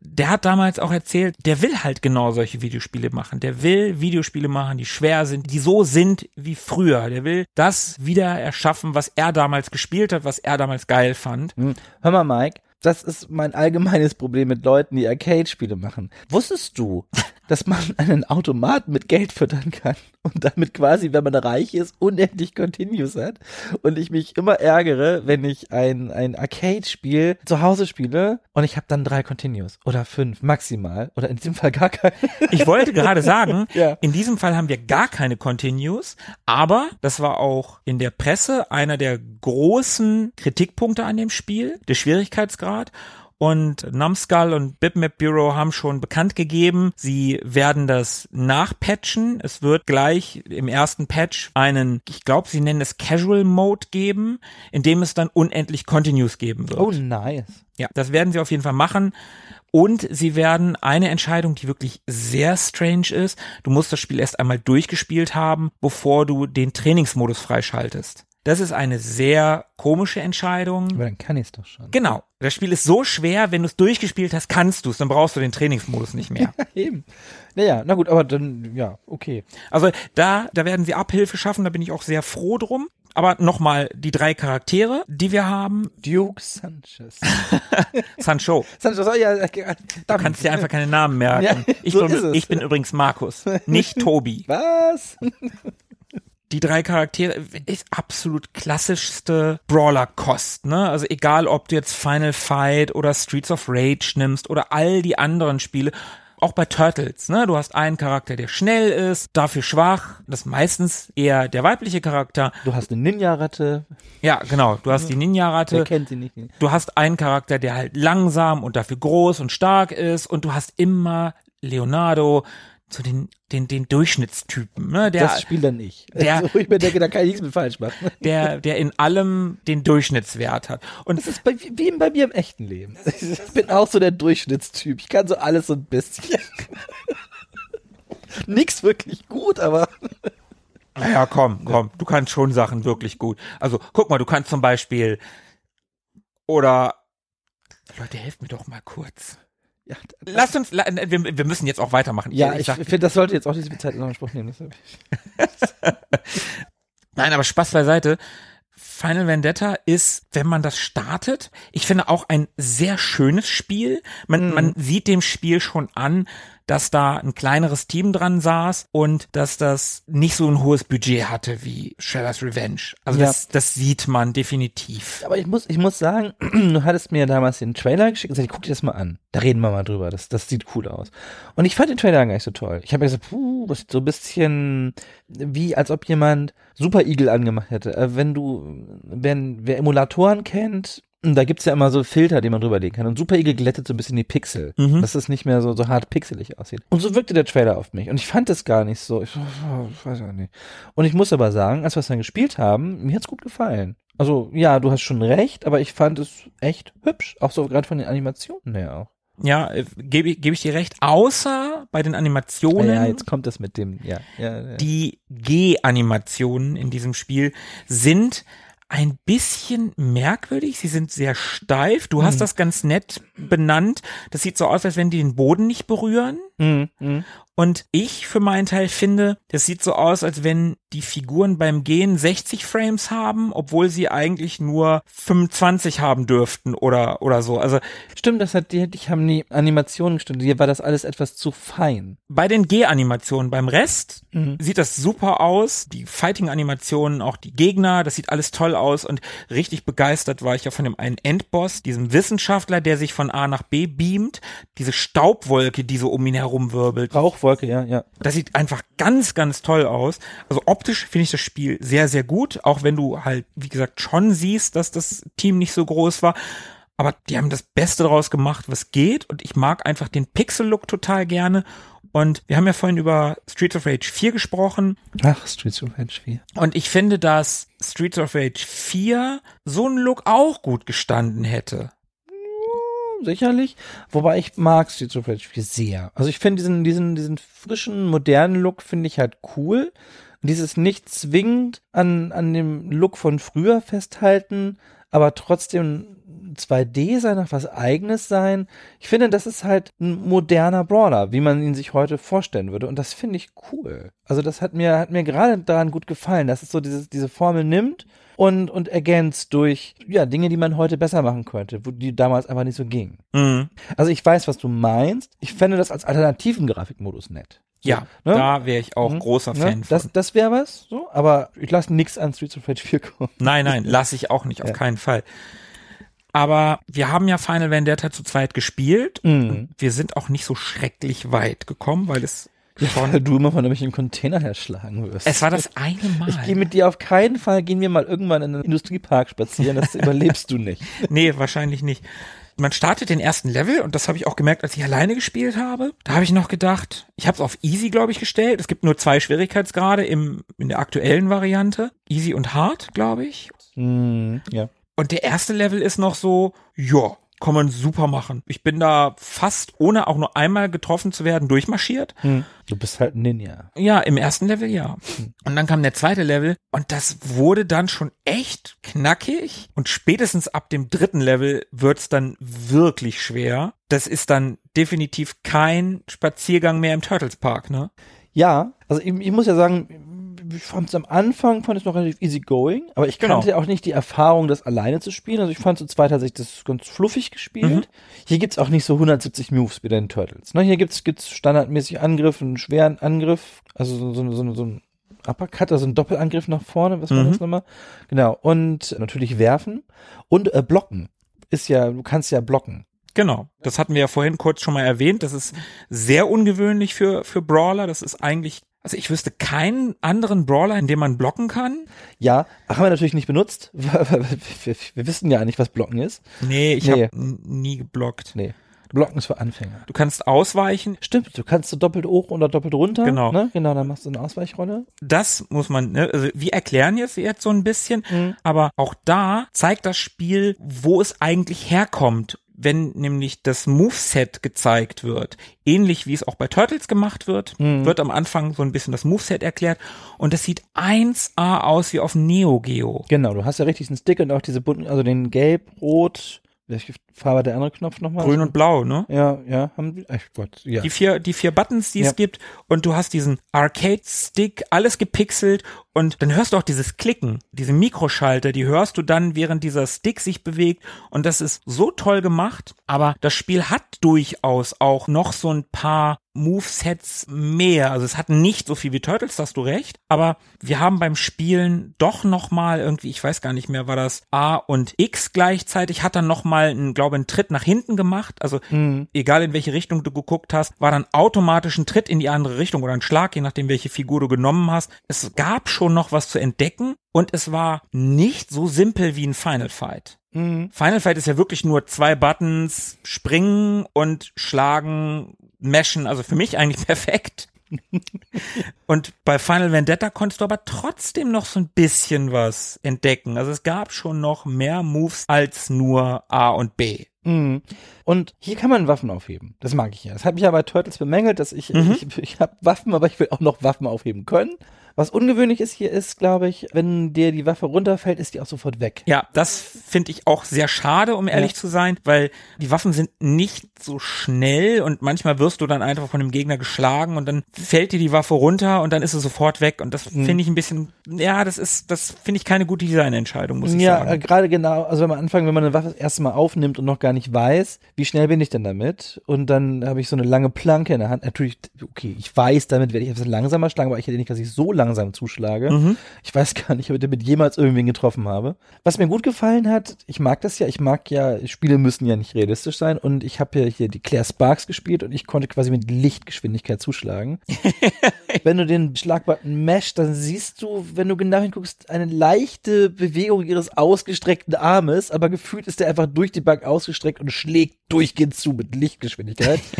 der hat damals auch erzählt, der will halt genau solche Videospiele machen. Der will Videospiele machen, die schwer sind, die so sind wie früher. Der will das wieder erschaffen, was er damals gespielt hat, was er damals geil fand. Hm. Hör mal, Mike. Das ist mein allgemeines Problem mit Leuten, die Arcade-Spiele machen. Wusstest du, dass man einen Automaten mit Geld füttern kann und damit quasi, wenn man reich ist, unendlich Continues hat? Und ich mich immer ärgere, wenn ich ein, ein Arcade-Spiel zu Hause spiele und ich habe dann drei Continues oder fünf maximal oder in diesem Fall gar keine. Ich wollte gerade sagen, Ja. in diesem Fall haben wir gar keine Continues, aber das war auch in der Presse einer der großen Kritikpunkte an dem Spiel, der Schwierigkeitsgrad. Und Numskull und Bitmap Bureau haben schon bekannt gegeben, sie werden das nachpatchen. Es wird gleich im ersten Patch einen, ich glaube, sie nennen es Casual Mode geben, in dem es dann unendlich Continues geben wird. Oh, nice. Ja, das werden sie auf jeden Fall machen. Und sie werden eine Entscheidung, die wirklich sehr strange ist. Du musst das Spiel erst einmal durchgespielt haben, bevor du den Trainingsmodus freischaltest. Das ist eine sehr komische Entscheidung. Aber dann kann ich es doch schon. Genau. Das Spiel ist so schwer, wenn du es durchgespielt hast, kannst du es, dann brauchst du den Trainingsmodus nicht mehr. Eben. Naja, na gut, aber dann, ja, okay. Also da, da werden sie Abhilfe schaffen, da bin ich auch sehr froh drum. Aber nochmal die drei Charaktere, die wir haben. Duke Sanchez. Sancho. Sanchez, oh ja, äh, Du kannst dir einfach keine Namen merken. Ja, ich, so bin, ich bin übrigens Markus, nicht Tobi. Was? Die drei Charaktere ist absolut klassischste Brawler-Kost, ne? Also egal, ob du jetzt Final Fight oder Streets of Rage nimmst oder all die anderen Spiele. Auch bei Turtles, ne? Du hast einen Charakter, der schnell ist, dafür schwach. Das ist meistens eher der weibliche Charakter. Du hast eine Ninja-Ratte. Ja, genau. Du hast die Wer Ninja-Ratte. kennt sie nicht? Du hast einen Charakter, der halt langsam und dafür groß und stark ist. Und du hast immer Leonardo, so den, den, den Durchschnittstypen, ne? Der, das spiel dann ich. der- also, ich mir denke, da kann ich nichts mit falsch machen. der, der in allem den Durchschnittswert hat. Und Das ist bei, wie bei mir im echten Leben. Ich bin auch so der Durchschnittstyp. Ich kann so alles so ein bisschen. Nix wirklich gut, aber naja, komm, komm, du kannst schon Sachen wirklich gut. Also guck mal, du kannst zum Beispiel oder Leute, helft mir doch mal kurz. Ja, Lasst uns, la- wir, wir müssen jetzt auch weitermachen. ja ich sag- finde, das sollte jetzt auch viel Zeit in Anspruch nehmen. Ich. Nein, aber Spaß beiseite. Final Vendetta ist, wenn man das startet, ich finde auch ein sehr schönes Spiel. Man, man sieht dem Spiel schon an, dass da ein kleineres Team dran saß und dass das nicht so ein hohes Budget hatte wie Shredder's Revenge. Also Ja. das, das sieht man definitiv. Aber ich muss, ich muss sagen, du hattest mir damals den Trailer geschickt und gesagt, guck dir das mal an. Da reden wir mal drüber. Das, das sieht cool aus. Und ich fand den Trailer gar nicht so toll. Ich habe mir gesagt, puh, das sieht so ein bisschen wie, als ob jemand Super Eagle angemacht hätte. Äh, wenn du, wenn, wer Emulatoren kennt, da gibt's ja immer so Filter, die man drüberlegen kann. Und Super Eagle glättet so ein bisschen die Pixel, Mhm. dass es nicht mehr so, so hart pixelig aussieht. Und so wirkte der Trailer auf mich. Und ich fand es gar nicht so. Ich, so, ich weiß auch nicht. Und ich muss aber sagen, als wir es dann gespielt haben, mir hat's gut gefallen. Also, ja, du hast schon recht, aber ich fand es echt hübsch. Auch so gerade von den Animationen her auch. Ja, äh, gebe ich, gebe ich dir recht. Außer bei den Animationen. Ja, jetzt kommt das mit dem, ja. ja, ja. die G-Animationen in diesem Spiel sind ein bisschen merkwürdig. Sie sind sehr steif. Du hast das ganz nett benannt. Das sieht so aus, als wenn die den Boden nicht berühren. Mhm, mhm. Und ich für meinen Teil finde, das sieht so aus, als wenn die Figuren beim Gehen 60 Frames haben, obwohl sie eigentlich nur 25 haben dürften oder, oder so. Also Stimmt, das hat die, die haben die Animationen gestimmt. Hier war das alles etwas zu fein. bei den G-Animationen, beim Rest Mhm. sieht das super aus. Die Fighting-Animationen, auch die Gegner, das sieht alles toll aus und richtig begeistert war ich ja von dem einen Endboss, diesem Wissenschaftler, der sich von A nach B beamt, diese Staubwolke, die so um ihn herum wirbelt. Rauchwolke, ja, ja. Das sieht einfach ganz, ganz toll aus. Also optisch finde ich das Spiel sehr, sehr gut, auch wenn du halt, wie gesagt, schon siehst, dass das Team nicht so groß war. aber die haben das Beste daraus gemacht, was geht und ich mag einfach den Pixel-Look total gerne und wir haben ja vorhin über Streets of Rage 4 gesprochen Ach, Streets of Rage 4. und ich finde, dass Streets of Rage 4 so ein Look auch gut gestanden hätte. Sicherlich. Wobei ich mag Streets of Rage 4 sehr. Also ich finde diesen, diesen, diesen frischen, modernen Look finde ich halt cool. Und dieses nicht zwingend an, an dem Look von früher festhalten, aber trotzdem 2D sein, noch was eigenes sein. Ich finde, das ist halt ein moderner Brawler, wie man ihn sich heute vorstellen würde. Und das finde ich cool. Also das hat mir, hat mir gerade daran gut gefallen, dass es so dieses, diese Formel nimmt und, und ergänzt durch, ja, Dinge, die man heute besser machen könnte, wo die damals einfach nicht so gingen. Mhm. Also ich weiß, was du meinst. Ich fände das als alternativen Grafikmodus nett. Ja, ne? da wäre ich auch Mhm. großer Ne? Fan Das, von. das wäre was, so, aber ich lasse nix an Streets of Rage 4 kommen. Nein, nein, lasse ich auch nicht, auf Ja. keinen Fall. Aber wir haben ja Final Vendetta zu zweit gespielt. Mhm. Wir sind auch nicht so schrecklich weit gekommen, weil es Weil schon, du immer von irgendwelchen Container herschlagen wirst. es war das eine Mal. ich gehe mit dir auf keinen Fall, gehen wir mal irgendwann in einen Industriepark spazieren, das überlebst du nicht. Nee, wahrscheinlich nicht. Man startet den ersten Level und das habe ich auch gemerkt, als ich alleine gespielt habe. Da habe ich noch gedacht, ich habe es auf Easy, glaube ich, gestellt. Es gibt nur zwei Schwierigkeitsgrade im, in der aktuellen Variante. Easy und Hard, glaube ich. Mhm, ja. Und der erste Level ist noch so, ja, kann man super machen. Ich bin da fast, ohne auch nur einmal getroffen zu werden, durchmarschiert. Hm. Du bist halt ein Ninja. Ja, im ersten Level ja. Und dann kam der zweite Level und das wurde dann schon echt knackig. Und spätestens ab dem dritten Level wird's dann wirklich schwer. Das ist dann definitiv kein Spaziergang mehr im Turtles Park, ne? Ja, also ich, ich muss ja sagen, ich fand es am Anfang fand ich noch relativ easy going, aber ich Genau. kannte ja auch nicht die Erfahrung, das alleine zu spielen. Also ich fand zu zweit hat sich das ganz fluffig gespielt. Mhm. Hier gibt's auch nicht so 170 Moves wie bei den Turtles. Ne, hier gibt's gibt's standardmäßig Angriff, einen schweren Angriff, also so, so, so, so ein Uppercut, also ein Doppelangriff nach vorne, was war Mhm. das nochmal? Genau. Und natürlich werfen und äh, blocken. Ist ja, du kannst ja blocken. Genau. Das hatten wir ja vorhin kurz schon mal erwähnt. Das ist sehr ungewöhnlich für, für Brawler. Das ist eigentlich, also ich wüsste keinen anderen Brawler, in dem man blocken kann. Ja, haben wir natürlich nicht benutzt. wir, wir wissen ja nicht, was blocken ist. Nee, ich Nee. habe nie geblockt. Nee. Blocken ist für Anfänger. Du kannst ausweichen. Stimmt, du kannst so doppelt hoch oder doppelt runter. Genau. Ne? Genau, dann machst du eine Ausweichrolle. Das muss man, ne, also wir erklären jetzt jetzt so ein bisschen, Mhm. aber auch da zeigt das Spiel, wo es eigentlich herkommt. Wenn nämlich das Moveset gezeigt wird, ähnlich wie es auch bei Turtles gemacht wird, Mhm. wird am Anfang so ein bisschen das Moveset erklärt und das sieht 1A aus wie auf Neo Geo. Genau, du hast ja richtig einen Stick und auch diese bunten, also den gelb, rot, Farbe der andere Knopf nochmal? Grün und Blau, ne? Ja, ja, haben ach Gott, ja. Die vier, die vier Buttons, die Ja. es gibt, und du hast diesen Arcade-Stick, alles gepixelt, und dann hörst du auch dieses Klicken, diese Mikroschalter, die hörst du dann, während dieser Stick sich bewegt, und das ist so toll gemacht, aber das Spiel hat durchaus auch noch so ein paar Movesets mehr. Also es hat nicht so viel wie Turtles, hast du recht, aber wir haben beim Spielen doch noch mal irgendwie, ich weiß gar nicht mehr, war das A und X gleichzeitig, hat dann noch mal, einen, glaube einen Tritt nach hinten gemacht. Also egal in welche Richtung du geguckt hast, war dann automatisch ein Tritt in die andere Richtung oder ein Schlag, je nachdem welche Figur du genommen hast. Es gab schon noch was zu entdecken und es war nicht so simpel wie ein Final Fight. Mhm. Final Fight ist ja wirklich nur zwei Buttons, springen und schlagen, meshen, also für mich eigentlich perfekt. Und bei Final Vendetta konntest du aber trotzdem noch so ein bisschen was entdecken. Also es gab schon noch mehr Moves als nur A und B. Mhm. Und hier kann man Waffen aufheben. Das mag ich ja. Das hat mich ja bei Turtles bemängelt, dass ich, Mhm. ich, ich habe Waffen, aber ich will auch noch Waffen aufheben können. Was ungewöhnlich ist hier ist, glaube ich, wenn dir die Waffe runterfällt, ist die auch sofort weg. Ja, das finde ich auch sehr schade, um ehrlich Ja. zu sein, weil die Waffen sind nicht so schnell und manchmal wirst du dann einfach von dem Gegner geschlagen und dann fällt dir die Waffe runter und dann ist sie sofort weg und das Mhm. finde ich ein bisschen, ja, das ist, das finde ich keine gute Designentscheidung, muss ich Ja, sagen. äh, gerade genau, also wenn man anfängt, wenn man eine Waffe das erste Mal aufnimmt und noch gar nicht weiß, wie schnell bin ich denn damit? Und dann habe ich so eine lange Planke in der Hand. Natürlich, okay, ich weiß, damit werde ich etwas langsamer schlagen, aber ich hätte nicht, dass ich so langsam zuschlage. Ich weiß gar nicht, ob ich damit jemals irgendwen getroffen habe. Was mir gut gefallen hat, ich mag das ja, ich mag ja, Spiele müssen ja nicht realistisch sein und ich habe ja hier die Claire Sparks gespielt und ich konnte quasi mit Lichtgeschwindigkeit zuschlagen. wenn du den Schlagbutton mashst, dann siehst du, wenn du genau hinguckst, eine leichte Bewegung ihres ausgestreckten Armes, aber gefühlt ist der einfach durch die Bank ausgestreckt und schlägt durchgehend zu mit Lichtgeschwindigkeit.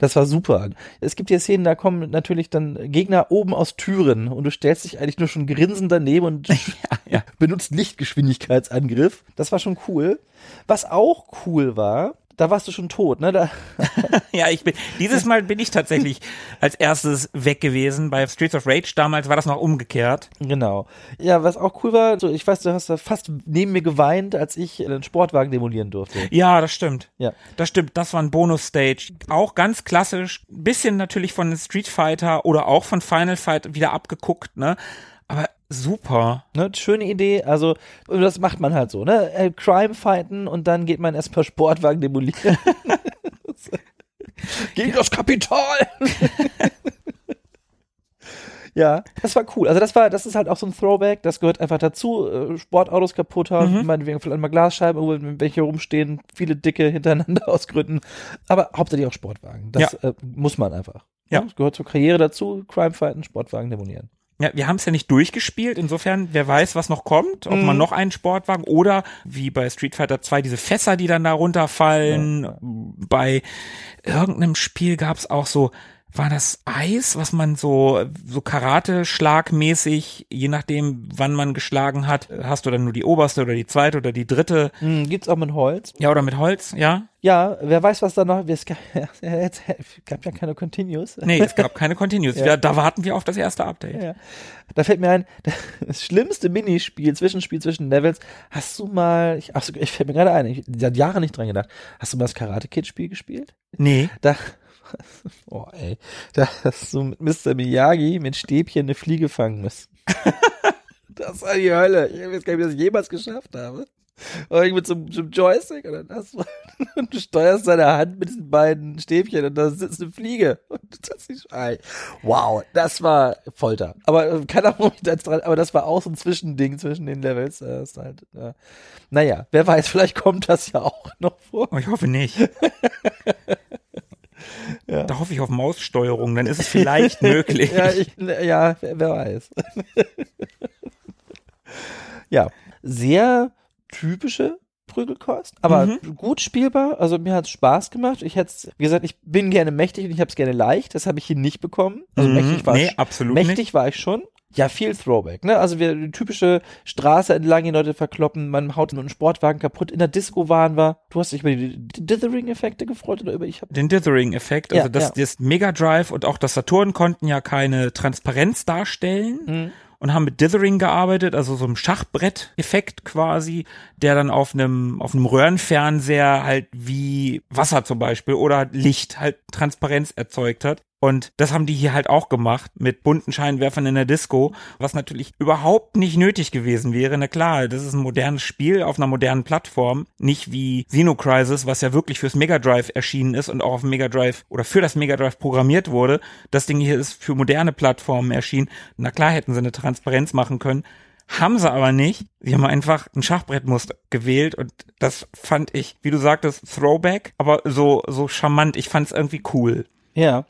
Das war super. Es gibt hier Szenen, da kommen natürlich dann Gegner oben aus Türen und du stellst dich eigentlich nur schon grinsend daneben und ja. benutzt Lichtgeschwindigkeitsangriff. Das war schon cool. Was auch cool war, da warst du schon tot, ne? Da, Ja, ich bin, dieses Mal bin ich tatsächlich als erstes weg gewesen. Bei Streets of Rage damals war das noch umgekehrt. genau. Ja, was auch cool war, so, ich weiß, du hast da fast neben mir geweint, als ich einen Sportwagen demolieren durfte. Ja, das stimmt. Ja. Das stimmt, das war ein Bonus-Stage. Auch ganz klassisch, bisschen natürlich von Street Fighter oder auch von Final Fight wieder abgeguckt, ne? Super. Ne, schöne Idee, also das macht man halt so, ne? Äh, Crime fighten und dann geht man erstmal Sportwagen demolieren. Gegen das Kapital! ja, das war cool. Also das war, das ist halt auch so ein Throwback, das gehört einfach dazu. Äh, Sportautos kaputt haben, meinetwegen vielleicht mal Glasscheiben, welche rumstehen, viele dicke hintereinander aus Gründen. Aber hauptsächlich auch Sportwagen. Das äh, muss man einfach. Ja. Das gehört zur Karriere dazu, Crime fighten, Sportwagen demolieren. Ja, wir haben es ja nicht durchgespielt, insofern, wer weiß, was noch kommt, ob man noch einen Sportwagen oder wie bei Street Fighter 2 diese Fässer, die dann da runterfallen. Bei irgendeinem Spiel gab es auch so, war das Eis, was man so, so Karate-Schlagmäßig, je nachdem, wann man geschlagen hat, hast du dann nur die oberste oder die zweite oder die dritte. Hm, gibt's auch mit Holz? Ja, oder mit Holz, ja? Ja, wer weiß, was da noch. Es gab, es gab ja keine Continues. Nee, es gab keine Continues. Ja. Ja. Da warten wir auf das erste Update. Ja. Da fällt mir ein, das schlimmste Minispiel, Zwischenspiel zwischen Levels. Hast du mal, ich, ach, so, ich fällt mir gerade ein, ich seit Jahren nicht dran gedacht. Hast du mal das Karate Kid Spiel gespielt? Nee. Da, oh ey, da hast du mit Mr. Miyagi mit Stäbchen eine Fliege fangen müssen. das war die Hölle. Ich weiß gar nicht, wie ich das jemals geschafft habe. Irgendwie mit so, einem- so einem Joystick hast du, und du steuerst seine Hand mit diesen beiden Stäbchen und da sitzt eine Fliege. Und das ist, ey, wow, das war Folter. Aber äh, keiner mich dran, aber das war auch so ein Zwischending zwischen den Levels. Äh, ist halt, äh, naja, wer weiß, vielleicht kommt das ja auch noch vor. Oh, ich hoffe nicht. Da hoffe ich auf Maussteuerung, dann ist es vielleicht möglich. Ja, ich, ja, wer, wer weiß. ja, sehr typische Prügelkost, aber Mhm. gut spielbar. Also mir hat es Spaß gemacht. Ich hätte wie gesagt, ich bin gerne mächtig und ich habe es gerne leicht. Das habe ich hier nicht bekommen. Also Mhm. mächtig war Nee, ich, absolut mächtig nicht. war ich schon. Ja, viel Throwback, ne? Also wir die typische Straße entlang, die Leute verkloppen, man haut einen Sportwagen kaputt. In der Disco waren wir. Du hast dich über die Dithering-Effekte gefreut oder über ich hab Den Dithering-Effekt, also Ja, das, ja. das Mega Drive und auch das Saturn konnten ja keine Transparenz darstellen Mhm. und haben mit Dithering gearbeitet, also so einem Schachbrett-Effekt quasi, der dann auf einem auf einem Röhrenfernseher halt wie Wasser zum Beispiel oder Licht halt Transparenz erzeugt hat. Und das haben die hier halt auch gemacht mit bunten Scheinwerfern in der Disco, was natürlich überhaupt nicht nötig gewesen wäre. Na klar, das ist ein modernes Spiel auf einer modernen Plattform, nicht wie Xenocrisis, was ja wirklich fürs Mega Drive erschienen ist und auch auf Mega Drive oder für das Mega Drive programmiert wurde. Das Ding hier ist für moderne Plattformen erschienen. Na klar hätten sie eine Transparenz machen können. Haben sie aber nicht. Sie haben einfach ein Schachbrettmuster gewählt und das fand ich, wie du sagtest, Throwback, aber so, so charmant. Ich fand es irgendwie cool. Ja.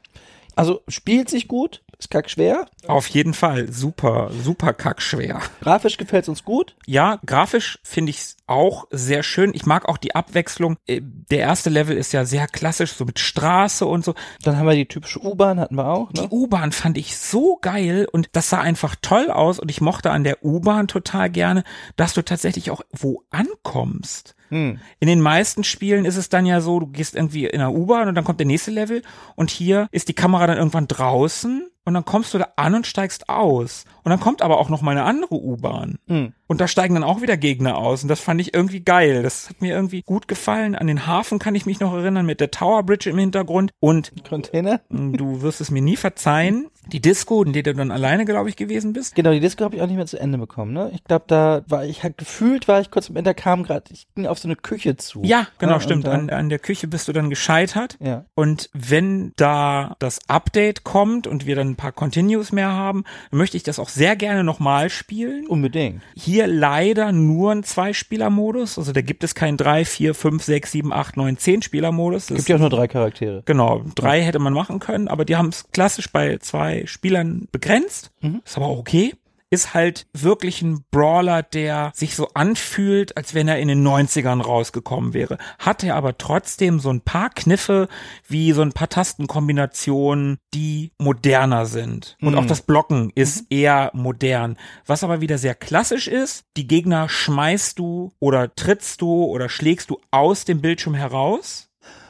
Also spielt sich gut, ist kack schwer. Auf jeden Fall. Super, super kackschwer. Grafisch gefällt es uns gut. Ja, grafisch finde ich es auch sehr schön. Ich mag auch die Abwechslung. Äh, Der erste Level ist ja sehr klassisch, so mit Straße und so. Dann haben wir die typische U-Bahn, hatten wir auch. Die Ne? U-Bahn fand ich so geil und das sah einfach toll aus und ich mochte an der U-Bahn total gerne, dass du tatsächlich auch wo ankommst. Hm. In den meisten Spielen ist es dann ja so, du gehst irgendwie in der U-Bahn und dann kommt der nächste Level und hier ist die Kamera dann irgendwann draußen und dann kommst du da an und steigst aus. Und dann kommt aber auch noch mal eine andere U-Bahn. Hm. Und da steigen dann auch wieder Gegner aus. Und das fand ich irgendwie geil. Das hat mir irgendwie gut gefallen. An den Hafen kann ich mich noch erinnern mit der Tower Bridge im Hintergrund. Und Container. Du wirst es mir nie verzeihen. Die Disco, in der du dann alleine, glaube ich, gewesen bist. Genau, die Disco habe ich auch nicht mehr zu Ende bekommen, ne? Ich glaube, da war ich halt gefühlt, war ich kurz am Ende, kam gerade, ich ging auf so eine Küche zu. Ja, genau, und stimmt. da- An, an der Küche bist du dann gescheitert. Ja. Und wenn da das Update kommt und wir dann ein paar Continues mehr haben, möchte ich das auch sehr gerne nochmal spielen. Unbedingt. Hier leider nur ein Zwei-Spieler-Modus. Also da gibt es keinen 3, 4, 5, 6, 7, 8, 9, 10 Spieler-Modus. Das Gibt ja auch nur drei Charaktere. Genau, drei hätte man machen können, aber die haben es klassisch bei zwei Spielern begrenzt. Ist aber auch okay. Ist halt wirklich ein Brawler, der sich so anfühlt, als wenn er in den 90ern rausgekommen wäre. Hat er aber trotzdem so ein paar Kniffe, wie so ein paar Tastenkombinationen, die moderner sind. Und auch das Blocken ist eher modern. Was aber wieder sehr klassisch ist, die Gegner schmeißt du oder trittst du oder schlägst du aus dem Bildschirm heraus.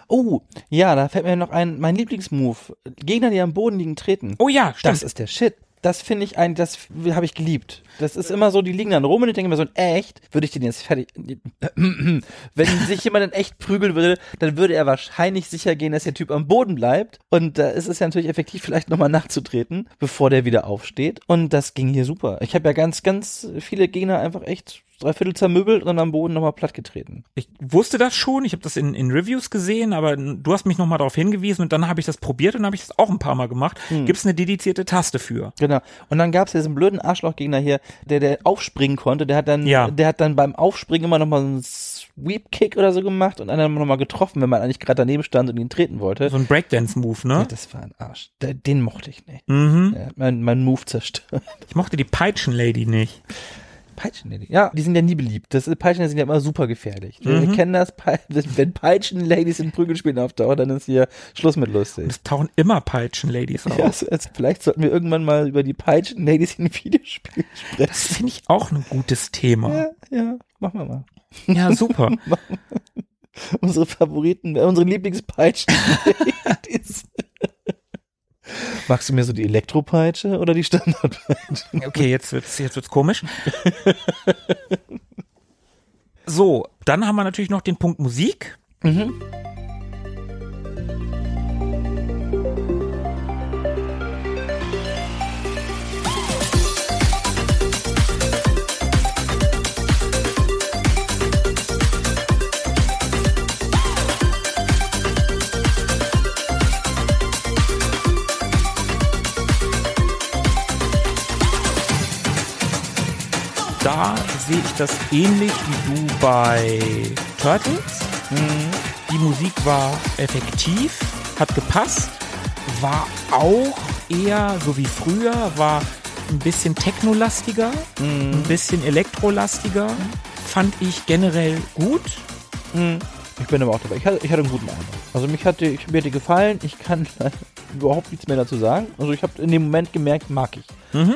Oh, ja, da fällt mir noch ein, mein Lieblingsmove. Gegner, die am Boden liegen, treten. Oh ja, stimmt. Das ist der Shit. Das finde ich ein, das habe ich geliebt. Das ist immer so, die liegen dann rum und ich denke mir so, in echt, würde ich den jetzt fertig. Wenn sich jemand in echt prügeln würde, dann würde er wahrscheinlich sicher gehen, dass der Typ am Boden bleibt. Und da ist es ja natürlich effektiv, vielleicht nochmal nachzutreten, bevor der wieder aufsteht. Und das ging hier super. Ich habe ja ganz, ganz viele Gegner einfach echt dreiviertel zermöbelt und dann am Boden nochmal plattgetreten. Ich wusste das schon, ich habe das in, in Reviews gesehen, aber du hast mich nochmal darauf hingewiesen und dann habe ich das probiert und habe ich das auch ein paar Mal gemacht. Gibt's eine dedizierte Taste für? Genau. Und dann gab's ja diesen blöden Arschlochgegner hier, der, der aufspringen konnte. Der hat dann, Ja. der hat dann beim Aufspringen immer nochmal so einen Sweep-Kick oder so gemacht und einen nochmal getroffen, wenn man eigentlich gerade daneben stand und ihn treten wollte. So ein Breakdance-Move, Ja, ne? das war ein Arsch. Der, den mochte ich nicht. Mhm. Hat mein, mein Move zerstört. Ich mochte die Peitschen-Lady nicht. Peitschenlady. Ja, die sind ja nie beliebt. Das Peitschen sind ja immer super gefährlich. Wir Mhm. kennen das, Pe- wenn Peitschen-Ladies in Prügelspielen auftauchen, dann ist hier Schluss mit lustig. Es tauchen immer Peitschen-Ladies auf. Ja, es, es, vielleicht sollten wir irgendwann mal über die Peitschen-Ladies in Videospielen sprechen. Das finde ich auch ein gutes Thema. Ja, ja, machen wir mal. Ja, super. unsere Favoriten, äh, unsere Lieblingspeitschen. Magst du mir so die Elektropeitsche oder die Standardpeitsche? Okay, jetzt wird's, jetzt wird's komisch. So, dann haben wir natürlich noch den Punkt Musik. Da ich das ähnlich wie du bei Turtles. Die Musik war effektiv, hat gepasst, war auch eher so wie früher, war ein bisschen technolastiger, ein bisschen elektrolastiger. Fand ich generell gut. Ich bin aber auch dabei. Ich hatte, ich hatte einen guten Eindruck. Also mich hatte, ich, mir hat die gefallen. Ich kann überhaupt nichts mehr dazu sagen. Also ich habe in dem Moment gemerkt, mag ich.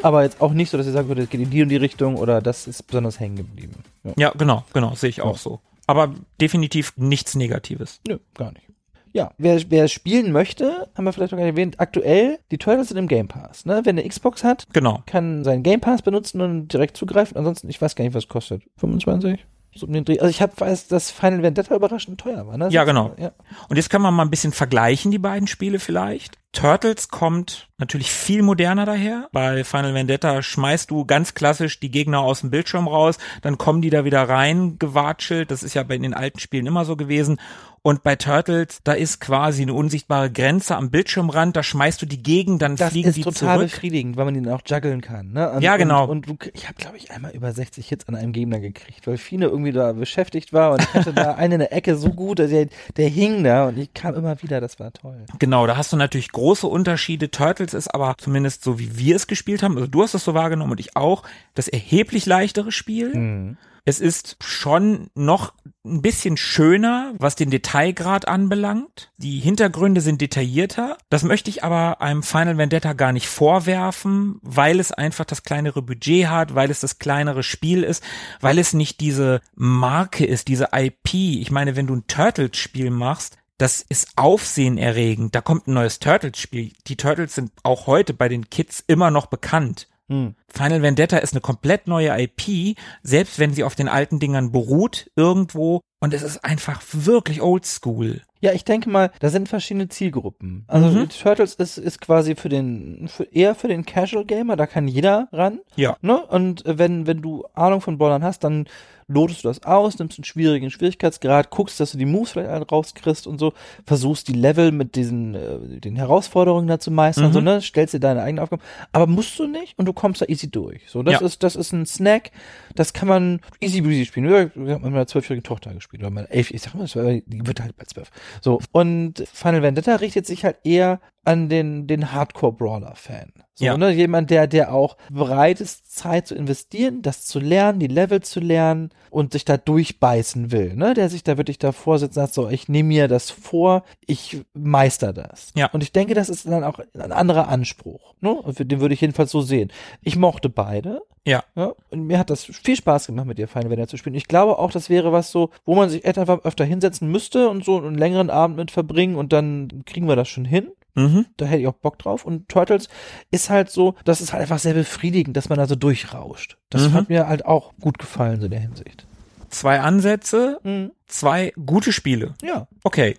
Aber jetzt auch nicht so, dass ich sagen würde, es geht in die und die Richtung oder das ist besonders hängen geblieben. Ja. Ja, genau, genau, sehe ich auch so. Aber definitiv nichts Negatives. Nö, gar nicht. Ja, wer, wer spielen möchte, haben wir vielleicht noch gar nicht erwähnt, aktuell, die Turtles sind im Game Pass. Ne? Wer eine Xbox hat, Genau. kann seinen Game Pass benutzen und direkt zugreifen. Ansonsten, ich weiß gar nicht, was es kostet. 25? So um den Dreh. Also ich habe weiß, dass Final Vendetta überraschend teuer war. Ne? Ja, genau. Ja. Und jetzt können wir mal ein bisschen vergleichen, die beiden Spiele vielleicht. Turtles kommt natürlich viel moderner daher. Bei Final Vendetta schmeißt du ganz klassisch die Gegner aus dem Bildschirm raus, dann kommen die da wieder rein gewatschelt. Das ist ja bei den alten Spielen immer so gewesen. Und bei Turtles, da ist quasi eine unsichtbare Grenze am Bildschirmrand, da schmeißt du die gegen, dann Das fliegen ist die total zurück. befriedigend, weil man ihn auch juggeln kann. Ne? Und, Ja, genau. Und, und ich habe, glaube ich, einmal über 60 Hits an einem Gegner gekriegt, weil Fine irgendwie da beschäftigt war und ich hatte da einen in der Ecke so gut, dass der, der hing da und ich kam immer wieder, das war toll. Genau, da hast du natürlich große Unterschiede. Turtles ist aber zumindest so, wie wir es gespielt haben, also du hast es so wahrgenommen und ich auch, das erheblich leichtere Spiel. Es ist schon noch ein bisschen schöner, was den Detailgrad anbelangt. Die Hintergründe sind detaillierter. Das möchte ich aber einem Final Vendetta gar nicht vorwerfen, weil es einfach das kleinere Budget hat, weil es das kleinere Spiel ist, weil es nicht diese Marke ist, diese IP. Ich meine, wenn du ein Turtles-Spiel machst, das ist aufsehenerregend. Da kommt ein neues Turtles-Spiel. Die Turtles sind auch heute bei den Kids immer noch bekannt. Hm. Final Vendetta ist eine komplett neue IP, selbst wenn sie auf den alten Dingern beruht, irgendwo. Und es ist einfach wirklich oldschool. Ja, ich denke mal, da sind verschiedene Zielgruppen. Also Mhm. Turtles ist, ist quasi für den, für, eher für den Casual Gamer, da kann jeder ran. Ja. Ne? Und wenn, wenn du Ahnung von Brawlern hast, dann lotest du das aus, nimmst einen schwierigen Schwierigkeitsgrad, guckst, dass du die Moves vielleicht rauskriegst und so, versuchst die Level mit diesen, äh, den Herausforderungen da zu meistern, Mhm. so, ne? Stellst dir deine eigenen Aufgaben. Aber musst du nicht und du kommst da easy durch. So, das Ja. ist, das ist ein Snack, das kann man easy breezy spielen. Ja, Ich habe mit meiner zwölfjährigen Tochter gespielt, oder meine elf, ich sag mal, die wird halt bei zwölf. So. Und Final Vendetta richtet sich halt eher an den, den Hardcore-Brawler-Fan. So, Ja. ne? Jemand, der, der auch bereit ist, Zeit zu investieren, das zu lernen, die Level zu lernen und sich da durchbeißen will, ne? Der sich da wirklich davor sitzt und sagt, so, ich nehme mir das vor, ich meister das. Ja. Und ich denke, das ist dann auch ein anderer Anspruch, ne? Den würde ich jedenfalls so sehen. Ich mochte beide. Ja. Ja, und mir hat das viel Spaß gemacht, mit dir Final Vendetta zu spielen. Ich glaube auch, das wäre was so, wo man sich einfach öfter hinsetzen müsste und so einen längeren Abend mit verbringen und dann kriegen wir das schon hin. Mhm. Da hätte ich auch Bock drauf. Und Turtles ist halt so, das ist halt einfach sehr befriedigend, dass man da so durchrauscht. Das Mhm. hat mir halt auch gut gefallen, so in der Hinsicht. Zwei Ansätze, Mhm. zwei gute Spiele. Ja. Okay.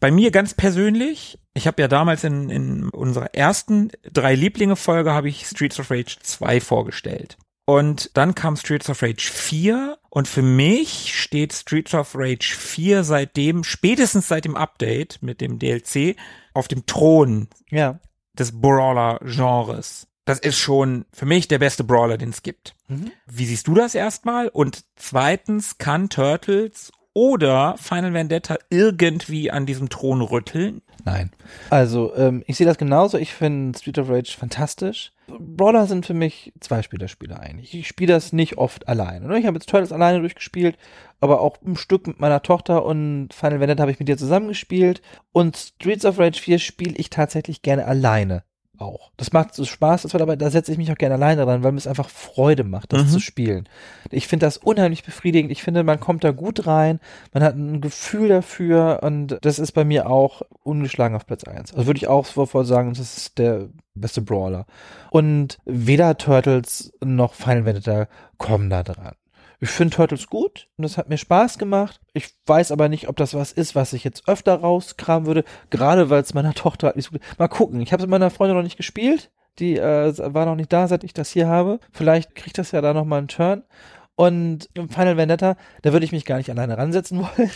Bei mir ganz persönlich, ich habe ja damals in, in unserer ersten drei Lieblinge-Folge habe ich Streets of Rage 2 vorgestellt. Und dann kam Streets of Rage 4 und für mich steht Streets of Rage 4 seitdem, spätestens seit dem Update mit dem DLC, auf dem Thron Ja. des Brawler-Genres. Das ist schon für mich der beste Brawler, den es gibt. Mhm. Wie siehst du das erstmal? Und zweitens, kann Turtles oder Final Vendetta irgendwie an diesem Thron rütteln? Nein. Also, ähm, ich sehe das genauso. Ich finde Street of Rage fantastisch. Brawler sind für mich Zweispieler-Spiele eigentlich. Ich spiele das nicht oft alleine. Ne? Ich habe jetzt Turtles alleine durchgespielt, aber auch ein Stück mit meiner Tochter und Final Vendetta habe ich mit dir zusammengespielt. Und Streets of Rage 4 spiele ich tatsächlich gerne alleine auch. Das macht so Spaß, das wird aber, da setze ich mich auch gerne alleine dran, weil mir es einfach Freude macht, das Mhm. zu spielen. Ich finde das unheimlich befriedigend. Ich finde, man kommt da gut rein, man hat ein Gefühl dafür und das ist bei mir auch ungeschlagen auf Platz eins. Also würde ich auch sofort sagen, das ist der beste Brawler. Und weder Turtles noch Final Vendetta kommen da dran. Ich finde Turtles gut und das hat mir Spaß gemacht. Ich weiß aber nicht, ob das was ist, was ich jetzt öfter rauskramen würde, gerade weil es meiner Tochter halt nicht so gut. Mal gucken. Ich habe es mit meiner Freundin noch nicht gespielt. Die äh, war noch nicht da, seit ich das hier habe. Vielleicht kriegt das ja da noch mal einen Turn. Und im Final Vendetta, da würde ich mich gar nicht alleine ransetzen wollen.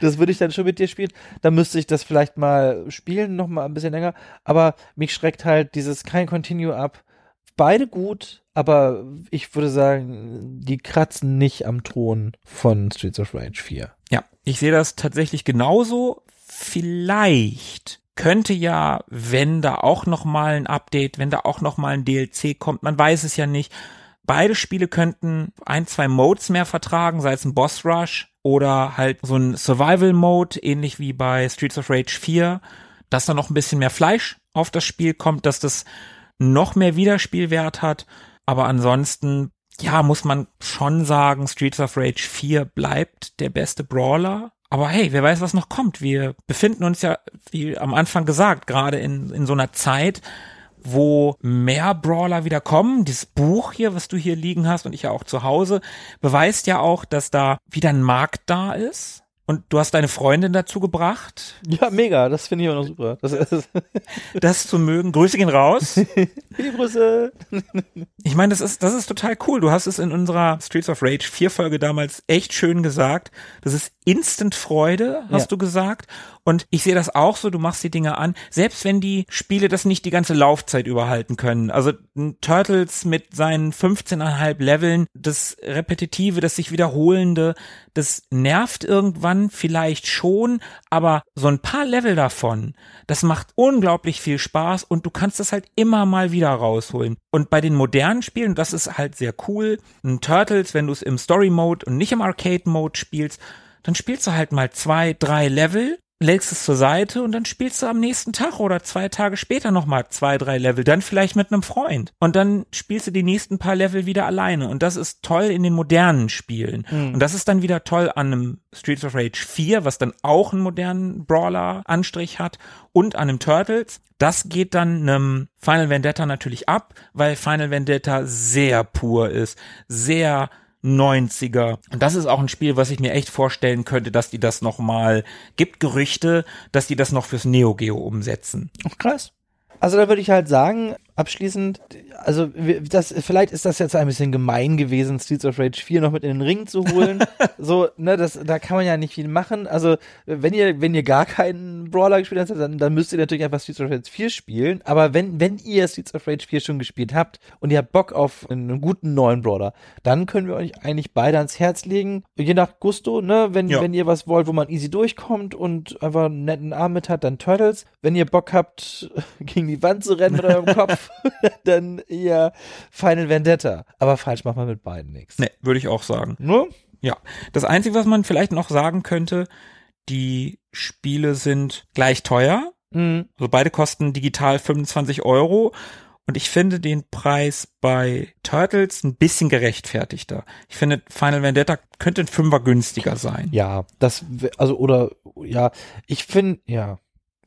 das würde ich dann schon mit dir spielen. Da müsste ich das vielleicht mal spielen, noch mal ein bisschen länger. Aber mich schreckt halt dieses kein Continue ab. Beide gut, aber ich würde sagen, die kratzen nicht am Thron von Streets of Rage 4. Ja, ich sehe das tatsächlich genauso. Vielleicht könnte ja, wenn da auch noch mal ein Update, wenn da auch noch mal ein DLC kommt, man weiß es ja nicht. Beide Spiele könnten ein, zwei Modes mehr vertragen, sei es ein Boss Rush oder halt so ein Survival Mode, ähnlich wie bei Streets of Rage 4, dass da noch ein bisschen mehr Fleisch auf das Spiel kommt, dass das noch mehr Wiederspielwert hat. Aber ansonsten, ja, muss man schon sagen, Streets of Rage 4 bleibt der beste Brawler. Aber hey, wer weiß, was noch kommt. Wir befinden uns ja, wie am Anfang gesagt, gerade in, in so einer Zeit, wo mehr Brawler wieder kommen. Dieses Buch hier, was du hier liegen hast und ich ja auch zu Hause, beweist ja auch, dass da wieder ein Markt da ist. Und du hast deine Freundin dazu gebracht, Ja, mega, das finde ich auch noch super. Das ist, das zu mögen. Grüße gehen raus. Liebe Grüße. Ich meine, das ist, das ist total cool. Du hast es in unserer Streets of Rage 4 Folge damals echt schön gesagt. Das ist Instant Freude, hast Ja. du gesagt. Und ich sehe das auch so, du machst die Dinge an, selbst wenn die Spiele das nicht die ganze Laufzeit überhalten können. Also Turtles mit seinen 15,5 Leveln, das Repetitive, das sich wiederholende, das nervt irgendwann vielleicht schon, aber so ein paar Level davon, das macht unglaublich viel Spaß und du kannst das halt immer mal wieder rausholen. Und bei den modernen Spielen, das ist halt sehr cool, ein Turtles, wenn du es im Story Mode und nicht im Arcade Mode spielst, dann spielst du halt mal zwei, drei Level legst es zur Seite und dann spielst du am nächsten Tag oder zwei Tage später nochmal zwei, drei Level, dann vielleicht mit einem Freund. Und dann spielst du die nächsten paar Level wieder alleine. Und das ist toll in den modernen Spielen. Und das ist dann wieder toll an einem Streets of Rage 4, was dann auch einen modernen Brawler-Anstrich hat und an einem Turtles. Das geht dann einem Final Vendetta natürlich ab, weil Final Vendetta sehr pur ist, sehr 90er. Und das ist auch ein Spiel, was ich mir echt vorstellen könnte, dass die das nochmal, gibt Gerüchte, dass die das noch fürs Neo Geo umsetzen. Ach, krass. Also da würde ich halt sagen, abschließend, also das, vielleicht ist das jetzt ein bisschen gemein gewesen, Streets of Rage 4 noch mit in den Ring zu holen. so, ne, das, da kann man ja nicht viel machen. Also, wenn ihr, wenn ihr gar keinen Brawler gespielt habt, dann, dann müsst ihr natürlich einfach Streets of Rage 4 spielen. Aber wenn, wenn ihr Streets of Rage 4 schon gespielt habt und ihr habt Bock auf einen guten neuen Brawler, dann können wir euch eigentlich beide ans Herz legen. Je nach Gusto, ne, wenn, Ja. wenn ihr was wollt, wo man easy durchkommt und einfach einen netten Arm mit hat, dann Turtles. Wenn ihr Bock habt, gegen die Wand zu rennen mit eurem Kopf, dann eher Final Vendetta. Aber falsch macht man mit beiden nichts. Ne, würde ich auch sagen. Nur? Ja. Das Einzige, was man vielleicht noch sagen könnte, die Spiele sind gleich teuer. Mhm. Also beide kosten digital 25 Euro. Und ich finde den Preis bei Turtles ein bisschen gerechtfertigter. Ich finde, Final Vendetta könnte ein Fünfer günstiger sein. Ja, das, also, oder, ja, ich finde, ja.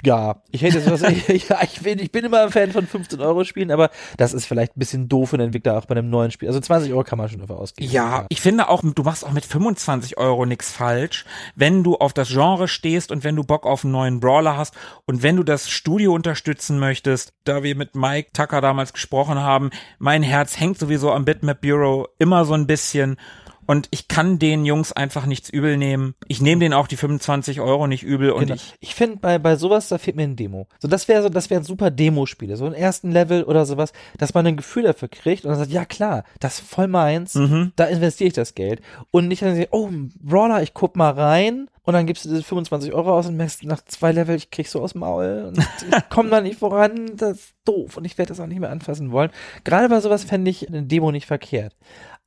Ja, ich hätte jetzt was, ja, ich bin, ich bin immer ein Fan von 15 Euro Spielen, aber das ist vielleicht ein bisschen doof für den Entwickler auch bei einem neuen Spiel. Also 20 Euro kann man schon dafür ausgeben. Ja, ich finde auch, du machst auch mit 25 Euro nichts falsch, wenn du auf das Genre stehst und wenn du Bock auf einen neuen Brawler hast und wenn du das Studio unterstützen möchtest, da wir mit Mike Tucker damals gesprochen haben, mein Herz hängt sowieso am Bitmap Bureau immer so ein bisschen und ich kann den Jungs einfach nichts übel nehmen. Ich nehme denen auch die 25 Euro nicht übel und Genau. ich, Ich finde, bei, bei sowas, da fehlt mir ein Demo. So, das wäre so, das wären super Demo-Spiele, so einen ersten Level oder sowas, dass man ein Gefühl dafür kriegt und dann sagt, ja klar, das ist voll meins, Mhm. da investiere ich das Geld. Und nicht dann oh, ein Brawler, ich guck mal rein und dann gibst du diese 25 Euro aus und merkst nach zwei Level, ich krieg so aus dem Maul und ich komm da nicht voran, das ist doof und ich werde das auch nicht mehr anfassen wollen. Gerade bei sowas fände ich eine Demo nicht verkehrt.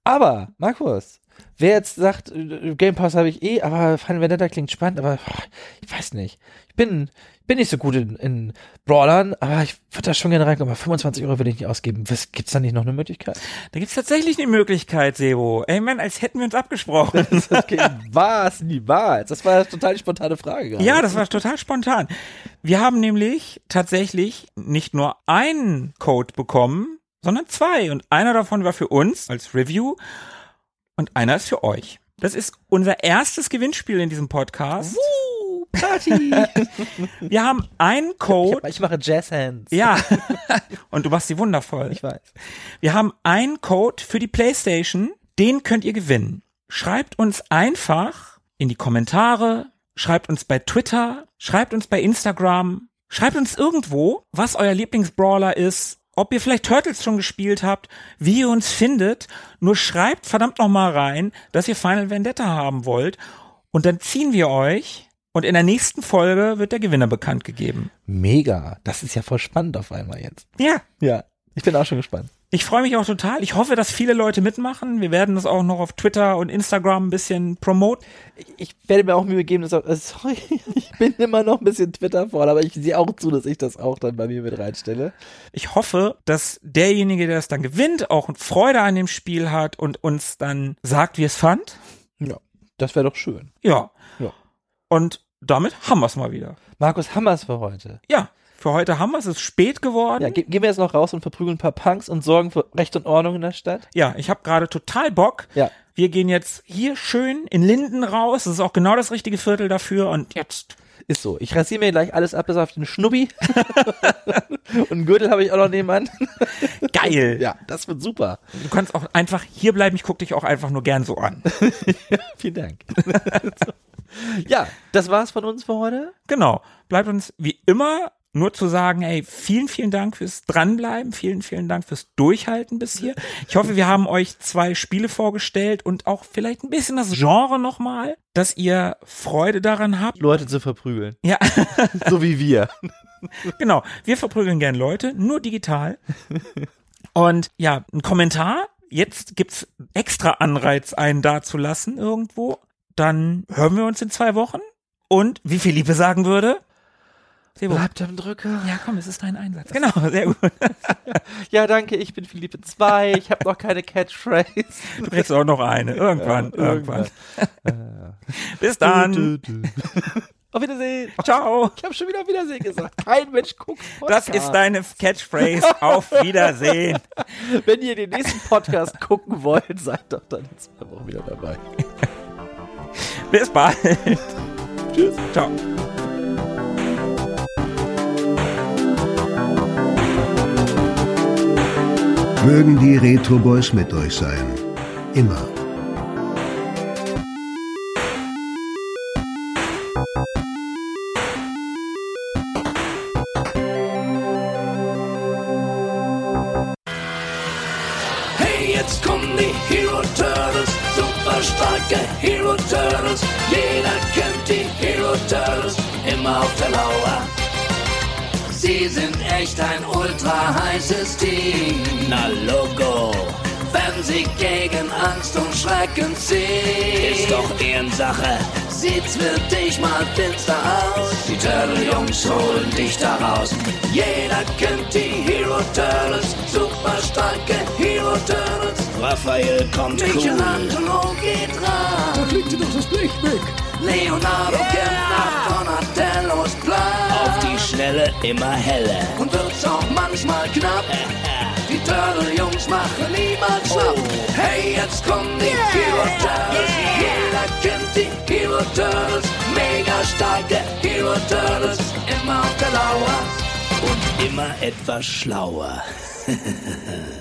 Aber, Markus, wer jetzt sagt, äh, Game Pass habe ich eh, aber Final Vendetta klingt spannend, aber ich weiß nicht. Ich bin, bin nicht so gut in, in Brawlern, aber ich würde da schon gerne reinkommen. Aber 25 Euro würde ich nicht ausgeben. Was, gibt's da nicht noch eine Möglichkeit? da gibt's tatsächlich eine Möglichkeit, Sebo. Ey, Mann, als hätten wir uns abgesprochen. Okay, was? Niemals. Das war eine total spontane Frage gerade. Ja, das war total spontan. Wir haben nämlich tatsächlich nicht nur einen Code bekommen, sondern zwei. Und einer davon war für uns als Review und einer ist für euch. Das ist unser erstes Gewinnspiel in diesem Podcast. Uh, Party. Wir haben einen Code. ich mache Jazz Hands. Ja, und du machst sie wundervoll. Ich weiß. Wir haben einen Code für die PlayStation, den könnt ihr gewinnen. Schreibt uns einfach in die Kommentare, schreibt uns bei Twitter, schreibt uns bei Instagram, schreibt uns irgendwo, was euer Lieblingsbrawler ist, ob ihr vielleicht Turtles schon gespielt habt, wie ihr uns findet. Nur schreibt verdammt noch mal rein, dass ihr Final Vendetta haben wollt und dann ziehen wir euch und in der nächsten Folge wird der Gewinner bekannt gegeben. Mega. Das ist ja voll spannend auf einmal jetzt. Ja, Ja. Ich bin auch schon gespannt. Ich freue mich auch total. Ich hoffe, dass viele Leute mitmachen. Wir werden das auch noch auf Twitter und Instagram ein bisschen promoten. Ich, werde mir auch Mühe geben, dass auch, äh, sorry, ich bin immer noch ein bisschen Twitter voll, aber ich sehe auch zu, dass ich das auch dann bei mir mit reinstelle. Ich hoffe, dass derjenige, der es dann gewinnt, auch Freude an dem Spiel hat und uns dann sagt, wie es fand. Ja. Das wäre doch schön. Ja. Ja. Und damit haben wir es mal wieder. Markus Hammers für heute. Ja, für heute haben wir es. Es ist spät geworden. Ja, ge gehen wir jetzt noch raus und verprügeln ein paar Punks und sorgen für Recht und Ordnung in der Stadt? Ja, ich habe gerade total Bock. Ja. Wir gehen jetzt hier schön in Linden raus. Das ist auch genau das richtige Viertel dafür. Und jetzt Ist so. Ich rasiere mir gleich alles ab, bis auf den Schnubbi. und einen Gürtel habe ich auch noch nebenan. geil. Ja, das wird super. Du kannst auch einfach hier bleiben. Ich gucke dich auch einfach nur gern so an. Vielen Dank. ja, das war's von uns für heute. Genau. Bleibt uns wie immer nur zu sagen, ey, vielen, vielen Dank fürs Dranbleiben, vielen, vielen Dank fürs Durchhalten bis hier. Ich hoffe, wir haben euch zwei Spiele vorgestellt und auch vielleicht ein bisschen das Genre nochmal, dass ihr Freude daran habt. Leute zu verprügeln. Ja, so wie wir. genau. Wir verprügeln gern Leute, nur digital. Und ja, ein Kommentar. Jetzt gibt's extra Anreiz, einen da zu lassen irgendwo. Dann hören wir uns in zwei Wochen Und wie Philippe sagen würde, Sebo, Bleibt am Drücker. ja komm, es ist dein Einsatz. Genau, sehr gut. Ja, danke, ich bin Philippe 2. Ich habe noch keine Catchphrase. Du kriegst auch noch eine. Irgendwann, irgendwann. Bis dann. Auf Wiedersehen. Ciao. Ich habe schon wieder auf Wiedersehen gesagt. Kein Mensch guckt Das Podcast. ist deine Catchphrase. Auf Wiedersehen. Wenn ihr den nächsten Podcast gucken wollt, seid doch dann in zwei Wochen wieder dabei. Bis bald. Tschüss. Ciao. Mögen die Retro Boys mit euch sein. Immer. Hey, jetzt kommen die Hero Turtles, super Hero Turtles. Jeder kennt die Hero Turtles, immer auf der Lauer. Sie sind echt ein ultra heißes Team. Na Logo. Wenn sie gegen Angst und Schrecken ziehen. Ist doch Ehrensache. Sieht's für dich mal finster aus. Die Turtle-Jungs holen dich da raus. Jeder kennt die Hero Turtles. Super starke Hero Turtles. Raphael kommt Michelangelo geht ran. Da fliegt dir doch das Blech weg. Leonardo kämpft nach Donatellos Plan. Auf die Schnelle immer heller. Und wird's auch manchmal knapp. Die Turtle-Jungs machen niemand schlapp. Hey, jetzt kommen die Hero Turtles. Jeder kennt die Hero Turtles. Mega starke Hero Turtles. Immer auf der Lauer. Und immer etwas schlauer.